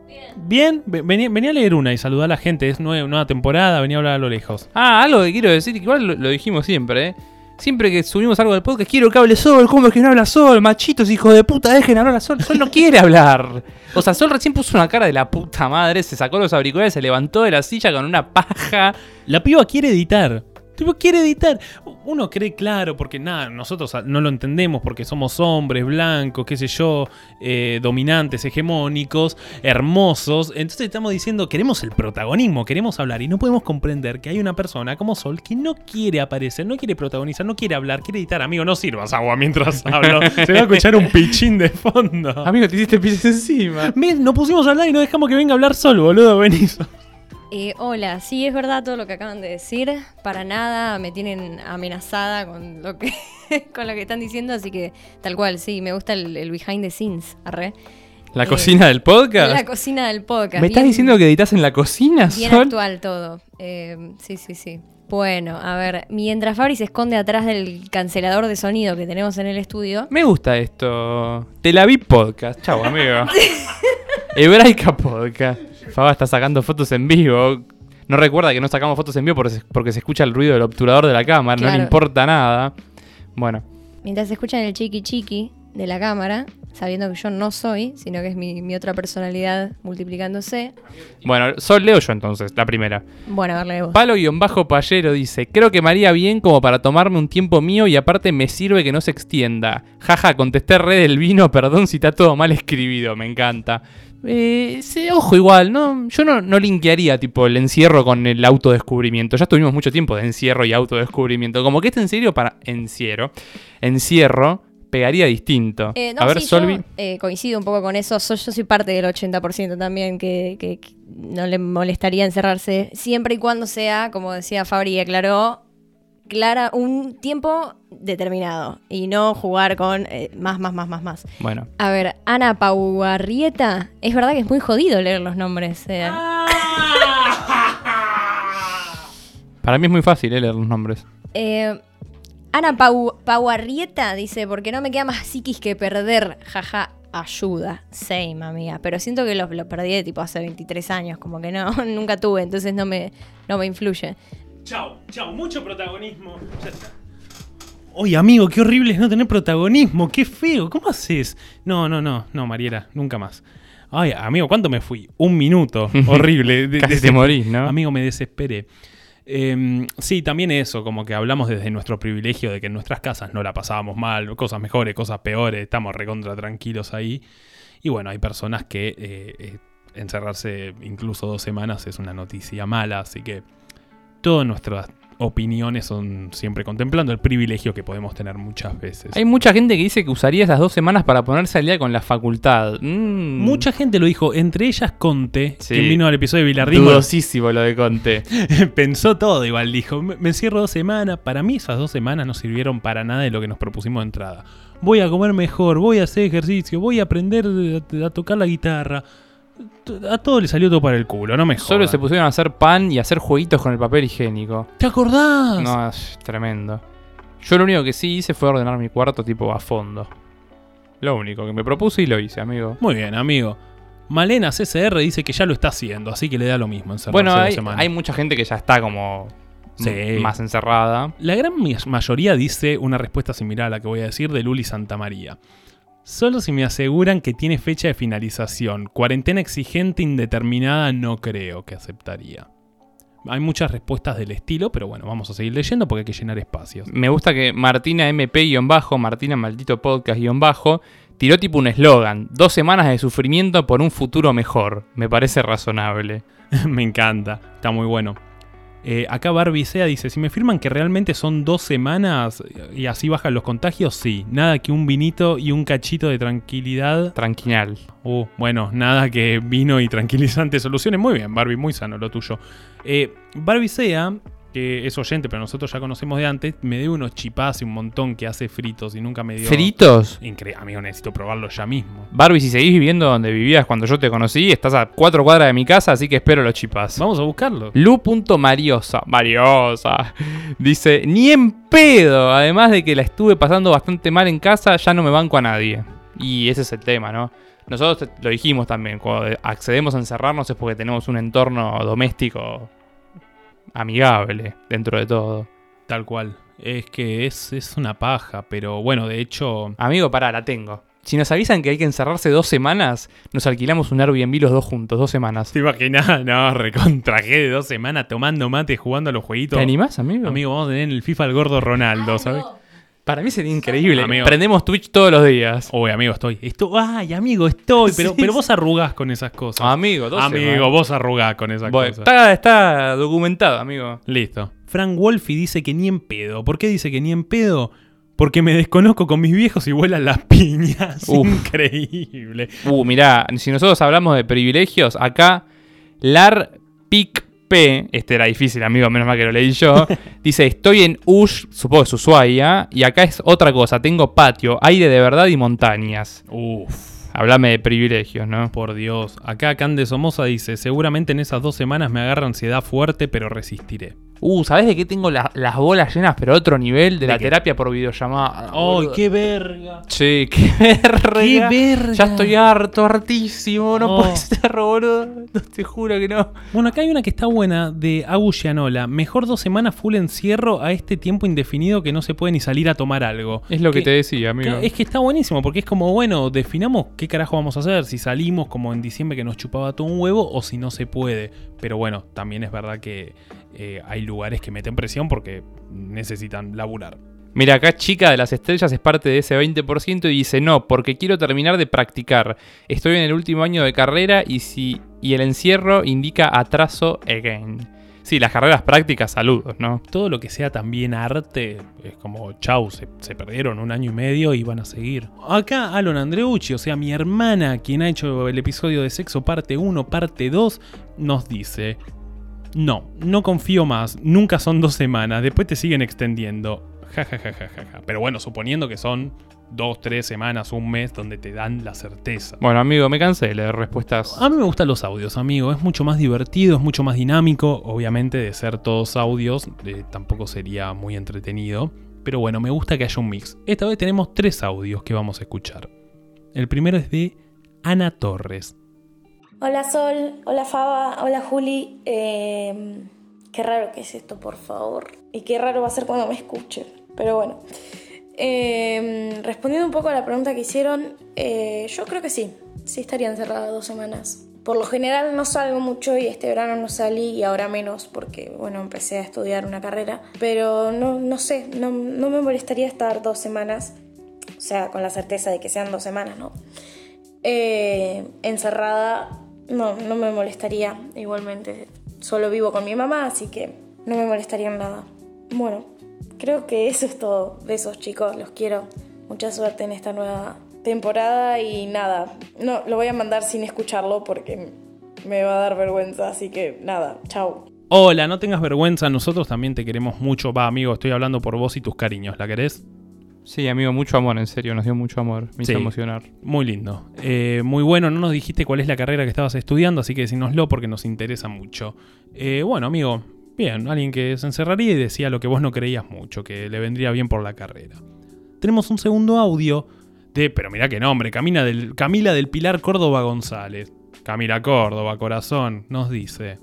Bien. Bien, vení, vení a leer una y saludar a la gente. Es nueva, nueva temporada, vení a hablar a lo lejos. Ah, algo que quiero decir, que igual lo, lo dijimos siempre, ¿eh? Siempre que subimos algo del podcast, quiero que hable Sol. ¿Cómo es que no habla Sol? Machitos, hijo de puta, dejen hablar a Sol. Sol no quiere hablar. O sea, Sol recién puso una cara de la puta madre, se sacó los auriculares, se levantó de la silla con una paja. La piba quiere editar. Tipo, quiere editar. Uno cree claro, porque nada, nosotros no lo entendemos porque somos hombres blancos, qué sé yo, eh, dominantes, hegemónicos, hermosos. Entonces estamos diciendo, queremos el protagonismo, queremos hablar y no podemos comprender que hay una persona como Sol que no quiere aparecer, no quiere protagonizar, no quiere hablar, quiere editar. Amigo, no sirvas agua mientras (laughs) hablo. Se va a escuchar un pichín de fondo. Amigo, te hiciste pis encima. Nos pusimos a hablar y no dejamos que venga a hablar Sol, boludo, venís. Eh, hola, sí, es verdad todo lo que acaban de decir. Para nada me tienen amenazada con lo que, (laughs) con lo que están diciendo, así que tal cual, sí, me gusta el, el behind the scenes, arre. ¿La Eh, cocina del podcast? La cocina del podcast. ¿Me estás diciendo que editas en la cocina, Bien Sol? actual todo. Eh, sí, sí, sí. Bueno, a ver, mientras Fabri se esconde atrás del cancelador de sonido que tenemos en el estudio, Me gusta esto. Tel Aviv Podcast. Chau, amigo. (laughs) Hebraica Podcast. Faba está sacando fotos en vivo. No recuerda que no sacamos fotos en vivo porque se, porque se escucha el ruido del obturador de la cámara. No le importa nada. Bueno, mientras escuchan el chiqui chiqui de la cámara, sabiendo que yo no soy, sino que es mi, mi otra personalidad multiplicándose. bueno, Sol leo yo entonces, la primera. Bueno, a verle vos. Palo-payero dice: Creo que me haría bien como para tomarme un tiempo mío y aparte me sirve que no se extienda. Jaja, contesté re del vino, (laughs) perdón si está todo mal escribido, me encanta. Eh, sí, ojo, igual, ¿no? Yo no, no linkearía tipo el encierro con el autodescubrimiento. Ya tuvimos mucho tiempo de encierro y autodescubrimiento. Como que este en serio para encierro, encierro, pegaría distinto. Eh, no, A ver, sí, yo, Solvi. eh, coincido un poco con eso. So- yo soy parte del 80% también que, que- que no le molestaría encerrarse siempre y cuando sea, como decía Fabri y aclaró, clara, un tiempo determinado y no jugar con eh, más, más, más, más, más. Bueno, A ver, Ana Pauarrieta, es verdad que es muy jodido leer los nombres. eh. para mí es muy fácil eh, leer los nombres. Eh, Ana Pau, Pauarrieta dice, porque no me queda más psiquis que perder, jaja, ayuda. Same, amiga. Pero siento que lo, lo perdí de tipo hace 23 años, como que no, (laughs) nunca tuve, entonces no me, no me influye. Chau, chau, mucho protagonismo. Ya está. Oye, amigo, qué horrible es no tener protagonismo, qué feo, ¿cómo haces? No, no, no, no, Mariela, nunca más. Ay, amigo, ¿cuánto me fui? Un minuto, (laughs) horrible. de- Casi de- te morís, ¿no? Amigo, me desesperé. Em, sí, también eso, como que hablamos desde nuestro privilegio de que en nuestras casas no la pasábamos mal, cosas mejores, cosas peores, estamos recontra tranquilos ahí. Y bueno, hay personas que eh, eh, encerrarse incluso dos semanas es una noticia mala, así que todas nuestras opiniones son siempre contemplando el privilegio que podemos tener muchas veces. Hay mucha gente que dice que usaría esas dos semanas para ponerse al día con la facultad. Mm. Mucha gente lo dijo, entre ellas Conte, Sí. quien vino al episodio de Villarreal, Dudosísimo lo de Conte. (laughs) pensó todo igual, dijo, me, encierro dos semanas, para mí esas dos semanas no sirvieron para nada de lo que nos propusimos de entrada. Voy a comer mejor, voy a hacer ejercicio, voy a aprender a tocar la guitarra. A todo le salió todo para el culo, no me Solo jodas. se pusieron a hacer pan y a hacer jueguitos con el papel higiénico. ¿Te acordás? No, es tremendo. Yo lo único que sí hice fue ordenar mi cuarto tipo a fondo. Lo único que me propuse y lo hice, amigo. Muy bien, amigo. Malena CCR dice que ya lo está haciendo, así que le da lo mismo encerrarse Bueno, dos hay, semanas. hay mucha gente que ya está como Sí. más encerrada. La gran mayoría dice una respuesta similar a la que voy a decir de Luli Santamaría. Solo si me aseguran que tiene fecha de finalización. Cuarentena exigente indeterminada no creo que aceptaría. Hay muchas respuestas del estilo, pero bueno, vamos a seguir leyendo porque hay que llenar espacios. Me gusta que Martina MP-bajo, Martina Maldito Podcast-bajo, tiró tipo un eslogan. Dos semanas de sufrimiento por un futuro mejor. Me parece razonable. (laughs) me encanta, está muy bueno. Eh, acá Barbie Sea dice, si me firman que realmente son dos semanas y así bajan los contagios, sí. Nada que un vinito y un cachito de tranquilidad. Tranquinal. Uh, bueno, nada que vino y tranquilizante soluciones. Muy bien, Barbie, muy sano lo tuyo. Eh, Barbie Sea que es oyente, pero nosotros ya conocemos de antes, me dio unos chipás y un montón que hace fritos y nunca me dio. ¿Fritos? Increíble, amigo, necesito probarlo ya mismo. Barbie, si seguís viviendo donde vivías cuando yo te conocí, estás a cuatro cuadras de mi casa, así que espero los chipás. Vamos a buscarlo. Lu.mariosa, Mariosa, dice, ni en pedo, además de que la estuve pasando bastante mal en casa, ya no me banco a nadie. Y ese es el tema, ¿no? Nosotros lo dijimos también, cuando accedemos a encerrarnos es porque tenemos un entorno doméstico amigable dentro de todo. Tal cual. Es que es, es una paja, pero bueno, de hecho... Amigo, pará, la tengo. Si nos avisan que hay que encerrarse dos semanas, nos alquilamos un Airbnb los dos juntos, dos semanas. ¿Te imaginas? (laughs) No, recontraje de dos semanas tomando mate, jugando a los jueguitos. ¿Te animás, amigo? Amigo, vamos a tener en el FIFA al gordo Ronaldo, ¿sabes? Para mí sería increíble. Amigo. Prendemos Twitch todos los días. Uy, amigo, estoy. estoy ay, amigo, estoy. Pero, Sí, pero vos arrugás con esas cosas. Amigo, dos amigo, semanas. vos arrugás con esas Bueno, cosas. está, está documentado, amigo. Listo. Frank Wolfi dice que ni en pedo. ¿Por qué dice que ni en pedo? Porque me desconozco con mis viejos y vuelan las (laughs) piñas. Uf. Increíble. Uh, mirá, si nosotros hablamos de privilegios, acá Lar Pic P, este era difícil, amigo, menos mal que lo leí yo, (laughs) dice, estoy en Ush, supongo que es Ushuaia, y acá es otra cosa, tengo patio, aire de verdad y montañas. Uf. Háblame de privilegios, ¿no? Por Dios. Acá Cande Somoza dice, seguramente en esas dos semanas me agarra ansiedad fuerte, pero resistiré. Uh, ¿sabés de qué tengo la- las bolas llenas, pero a otro nivel? De, ¿De la qué? terapia por videollamada. ¡Ay, qué verga! Che, (laughs) qué verga. ¡Qué verga! Ya estoy harto, hartísimo, no Oh. puede ser, boludo. No, te juro que no. Bueno, acá hay una que está buena de Agus Gianola. Mejor dos semanas full encierro a este tiempo indefinido que no se puede ni salir a tomar algo. Es lo que, te decía, amigo. Es que está buenísimo, porque es como, bueno, definamos qué carajo vamos a hacer, si salimos como en diciembre que nos chupaba todo un huevo o si no se puede. Pero bueno, también es verdad que eh, hay lugares que meten presión porque necesitan laburar. Mira, acá Chica de las Estrellas es parte de ese 20% y dice, no, porque quiero terminar de practicar. Estoy en el último año de carrera y, si, y el encierro indica atraso again. Sí, las carreras prácticas, saludos, ¿no? Todo lo que sea también arte es como, chau, se, se perdieron un año y medio y van a seguir. Acá Alon Andreucci, o sea, mi hermana, quien ha hecho el episodio de sexo parte 1, parte 2, nos dice... No, no confío más. Nunca son dos semanas. Después te siguen extendiendo. Ja, ja, ja, ja, ja, ja. Pero bueno, suponiendo que son dos, tres semanas, un mes, donde te dan la certeza. Bueno, amigo, me cansé de leer respuestas. A mí me gustan los audios, amigo. Es mucho más divertido, es mucho más dinámico. Obviamente, de ser todos audios, eh, tampoco sería muy entretenido. Pero bueno, me gusta que haya un mix. Esta vez tenemos tres audios que vamos a escuchar. El primero es de Ana Torres. Hola Sol, hola Faba, hola Juli. Eh, qué raro que es esto, por favor. Y qué raro va a ser cuando me escuchen. Pero bueno. Eh, respondiendo un poco a la pregunta que hicieron, eh, yo creo que sí. Sí estaría encerrada dos semanas. Por lo general no salgo mucho y este verano no salí y ahora menos porque, bueno, empecé a estudiar una carrera. Pero no, no sé, no, no me molestaría estar dos semanas. O sea, con la certeza de que sean dos semanas, ¿no? Eh, encerrada, no, no me molestaría igualmente. Solo vivo con mi mamá, así que no me molestaría en nada. Bueno, creo que eso es todo. Besos chicos, los quiero. Mucha suerte en esta nueva temporada y nada, no, lo voy a mandar sin escucharlo porque me va a dar vergüenza, así que nada, chao. Hola, no tengas vergüenza, nosotros también te queremos mucho. Va, amigo, estoy hablando por vos y tus cariños. ¿La querés? Sí, amigo, mucho amor, en serio, nos dio mucho amor. Me hizo Sí. emocionar. Muy lindo. Eh, muy bueno, no nos dijiste cuál es la carrera que estabas estudiando, así que decínoslo porque nos interesa mucho. Eh, bueno, amigo, bien, alguien que se encerraría y decía lo que vos no creías mucho, que le vendría bien por la carrera. Tenemos un segundo audio de, pero mirá qué nombre, Camila del, Camila del Pilar Córdoba González. Camila Córdoba, corazón, nos dice.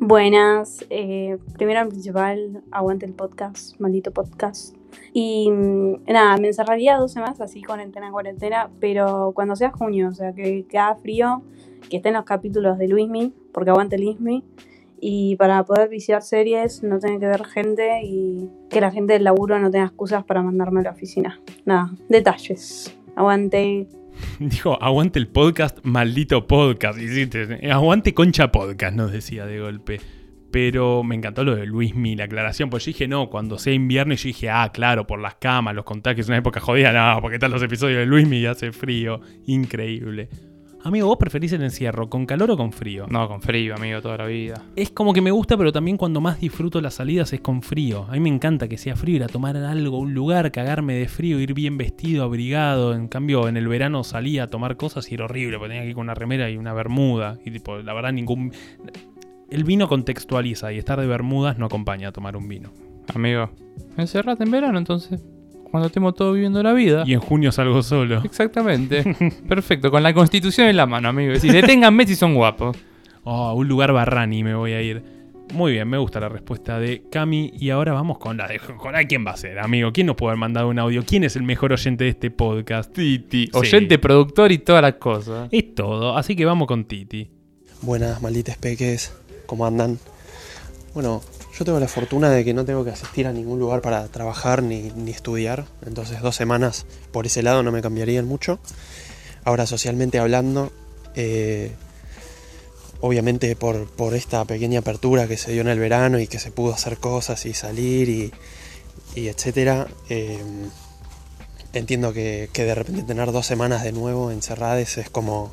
Buenas, eh, primero principal, aguante el podcast, maldito podcast. Y mm, nada, me encerraría dos semanas así, cuarentena, cuarentena, pero cuando sea junio, o sea, que, que haga frío, que estén los capítulos de Luismi, porque aguante Luismi. Y para poder viciar series, no tener que ver gente y que la gente del laburo no tenga excusas para mandarme a la oficina. Nada, detalles. Aguante. (laughs) Dijo, aguante el podcast, maldito podcast. Hiciste, aguante concha podcast, nos decía de golpe. Pero me encantó lo de Luismi, la aclaración. Pues yo dije, no, cuando sea invierno, yo dije, ah, claro, por las camas, los contagios, es una época jodida. No, porque están los episodios de Luismi y hace frío. Increíble. Amigo, ¿vos preferís el encierro con calor o con frío? No, con frío, amigo, toda la vida. Es como que me gusta, pero también cuando más disfruto las salidas es con frío. A mí me encanta que sea frío, ir a tomar algo, un lugar, cagarme de frío, ir bien vestido, abrigado. En cambio, en el verano salía a tomar cosas y era horrible, porque tenía que ir con una remera y una bermuda. Y tipo, la verdad, ningún. El vino contextualiza y estar de bermudas no acompaña a tomar un vino. Amigo, encerrate en verano entonces. Cuando estemos todos viviendo la vida. Y en junio salgo solo. Exactamente. (laughs) Perfecto, con la constitución en la mano, amigo. Decir, deténganme si son guapos. Oh, a un lugar barrani me voy a ir. Muy bien, me gusta la respuesta de Cami. Y ahora vamos con la de. Con la, ¿Quién va a ser, amigo? ¿Quién nos puede haber mandado un audio? ¿Quién es el mejor oyente de este podcast? Titi. Oyente, productor y todas las cosas. Es todo, así que vamos con Titi. Buenas, malditas peques, ¿cómo andan? Bueno, yo tengo la fortuna de que no tengo que asistir a ningún lugar para trabajar ni, ni estudiar, entonces dos semanas por ese lado no me cambiarían mucho. Ahora, socialmente hablando, eh, obviamente por, por esta pequeña apertura que se dio en el verano y que se pudo hacer cosas y salir y, y etcétera, eh, entiendo que, que de repente tener dos semanas de nuevo encerradas es como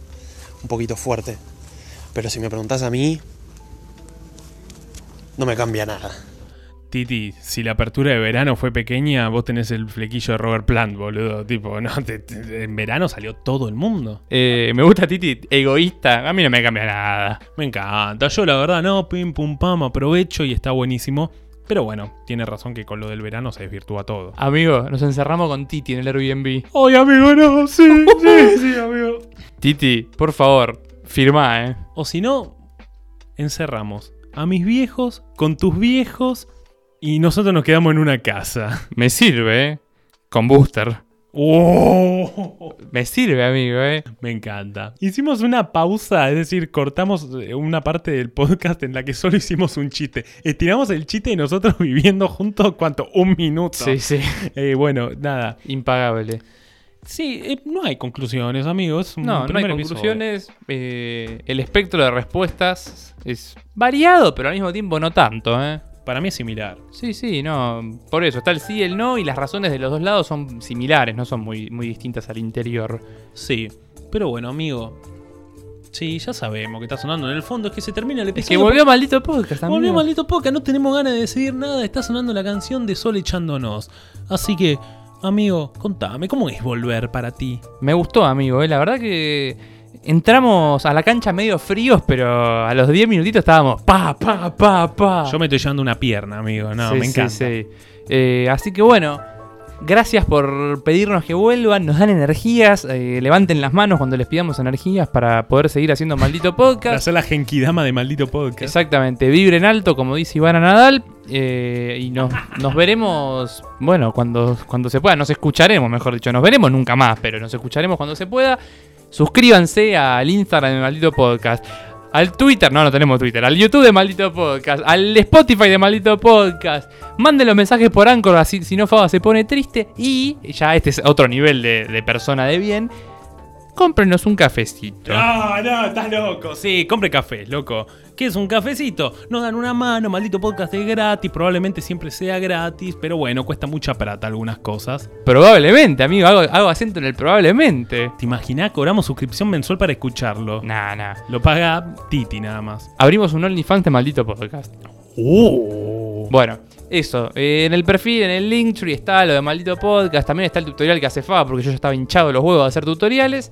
un poquito fuerte. Pero si me preguntas a mí, no me cambia nada. Titi, si la apertura de verano fue pequeña, vos tenés el flequillo de Robert Plant, boludo. Tipo, no, (laughs) te- te- en verano salió todo el mundo. Eh, me gusta Titi, egoísta. A mí no me cambia nada. Me encanta. Yo la verdad no, pim pum pam, aprovecho y está buenísimo. Pero bueno, tiene razón que con lo del verano se desvirtúa todo. Amigo, nos encerramos con Titi en el Airbnb. ¡Ay, amigo, no! Sí, (laughs) sí, sí, amigo. Titi, por favor, firma, eh. O si no, encerramos a mis viejos con tus viejos y nosotros nos quedamos en una casa. Me sirve, eh. Con booster. ¡Oh! Me sirve, amigo, eh. Me encanta. Hicimos una pausa, es decir, cortamos eh, una parte del podcast en la que solo hicimos un chiste. Estiramos el chiste y nosotros (laughs) viviendo juntos, ¿cuánto? Un minuto. Sí, sí. Eh, bueno, nada. Impagable. Sí, eh, no hay conclusiones, amigos. Un No, no hay episodio. conclusiones. eh, el espectro de respuestas es variado, pero al mismo tiempo no tanto, ¿eh? Para mí es similar. Sí, sí, no. Por eso está el sí y el no, y las razones de los dos lados son similares, no son muy, muy distintas al interior. Sí. Pero bueno, amigo. Sí, ya sabemos que está sonando en el fondo. Es que se termina el Es que episodio. volvió maldito podcast. Volvió maldito poca, no tenemos ganas de decidir nada. Está sonando la canción de Sol echándonos. Así que, amigo, contame, ¿cómo es volver para ti? Me gustó, amigo, ¿eh? La verdad que entramos a la cancha medio fríos, pero a los 10 minutitos estábamos pa, pa, pa, pa. Yo me estoy llevando una pierna, amigo. No, Sí, me sí, encanta. sí. Eh, así que bueno, gracias por pedirnos que vuelvan, nos dan energías, eh, levanten las manos cuando les pidamos energías para poder seguir haciendo maldito Para podcast. hacer la genkidama de maldito podcast. Exactamente, vibren alto, como dice Ivana Nadal. eh, y nos, nos veremos, bueno, cuando, cuando se pueda. Nos escucharemos, mejor dicho. Nos veremos nunca más, pero nos escucharemos cuando se pueda. Suscríbanse al Instagram de Maldito Podcast. Al Twitter, no, no tenemos Twitter. Al YouTube de Maldito Podcast. Al Spotify de Maldito Podcast. Manden los mensajes por Anchor, así si no Faba se pone triste. Y ya este es otro nivel de, de persona de bien. Cómprenos un cafecito. No, no, estás loco. Sí, compre café, loco. ¿Qué es un cafecito? Nos dan una mano, maldito podcast es gratis. Probablemente siempre sea gratis, pero bueno, cuesta mucha plata algunas cosas. Probablemente, amigo. Hago, hago acento en el probablemente. ¿Te imaginas? Cobramos suscripción mensual para escucharlo. Nah, nah. Lo paga Titi nada más. Abrimos un OnlyFans de maldito podcast. Oh. Bueno, eso. eh, en el perfil, en el Linktree está lo de maldito podcast. También está el tutorial que hace Faba porque yo ya estaba hinchado los huevos de hacer tutoriales.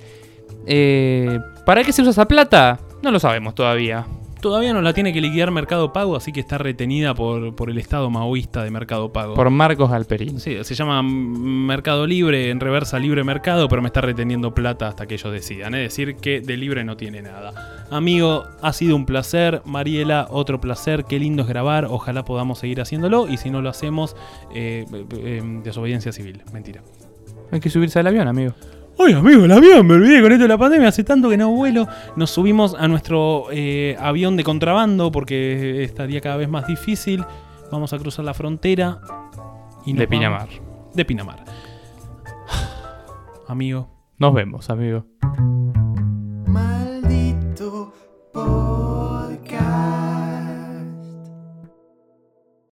Eh, ¿Para qué se usa esa plata? No lo sabemos todavía. Todavía no la tiene que liquidar Mercado Pago, así que está retenida por, por el estado maoísta de Mercado Pago. Por Marcos Alperín. Sí, se llama Mercado Libre, en reversa Libre Mercado, pero me está reteniendo plata hasta que ellos decidan. Es decir, que de libre no tiene nada. Amigo, ha sido un placer. Mariela, otro placer. Qué lindo es grabar. Ojalá podamos seguir haciéndolo. Y si no lo hacemos, eh, eh, desobediencia civil. Mentira. Hay que subirse al avión, amigo. Oye, amigo, el avión, me olvidé con esto de la pandemia. Hace tanto que no vuelo. Nos subimos a nuestro eh, avión de contrabando porque estaría cada vez más difícil. Vamos a cruzar la frontera. Y de Pinamar. De Pinamar. Amigo. Nos vemos, amigo. Maldito por...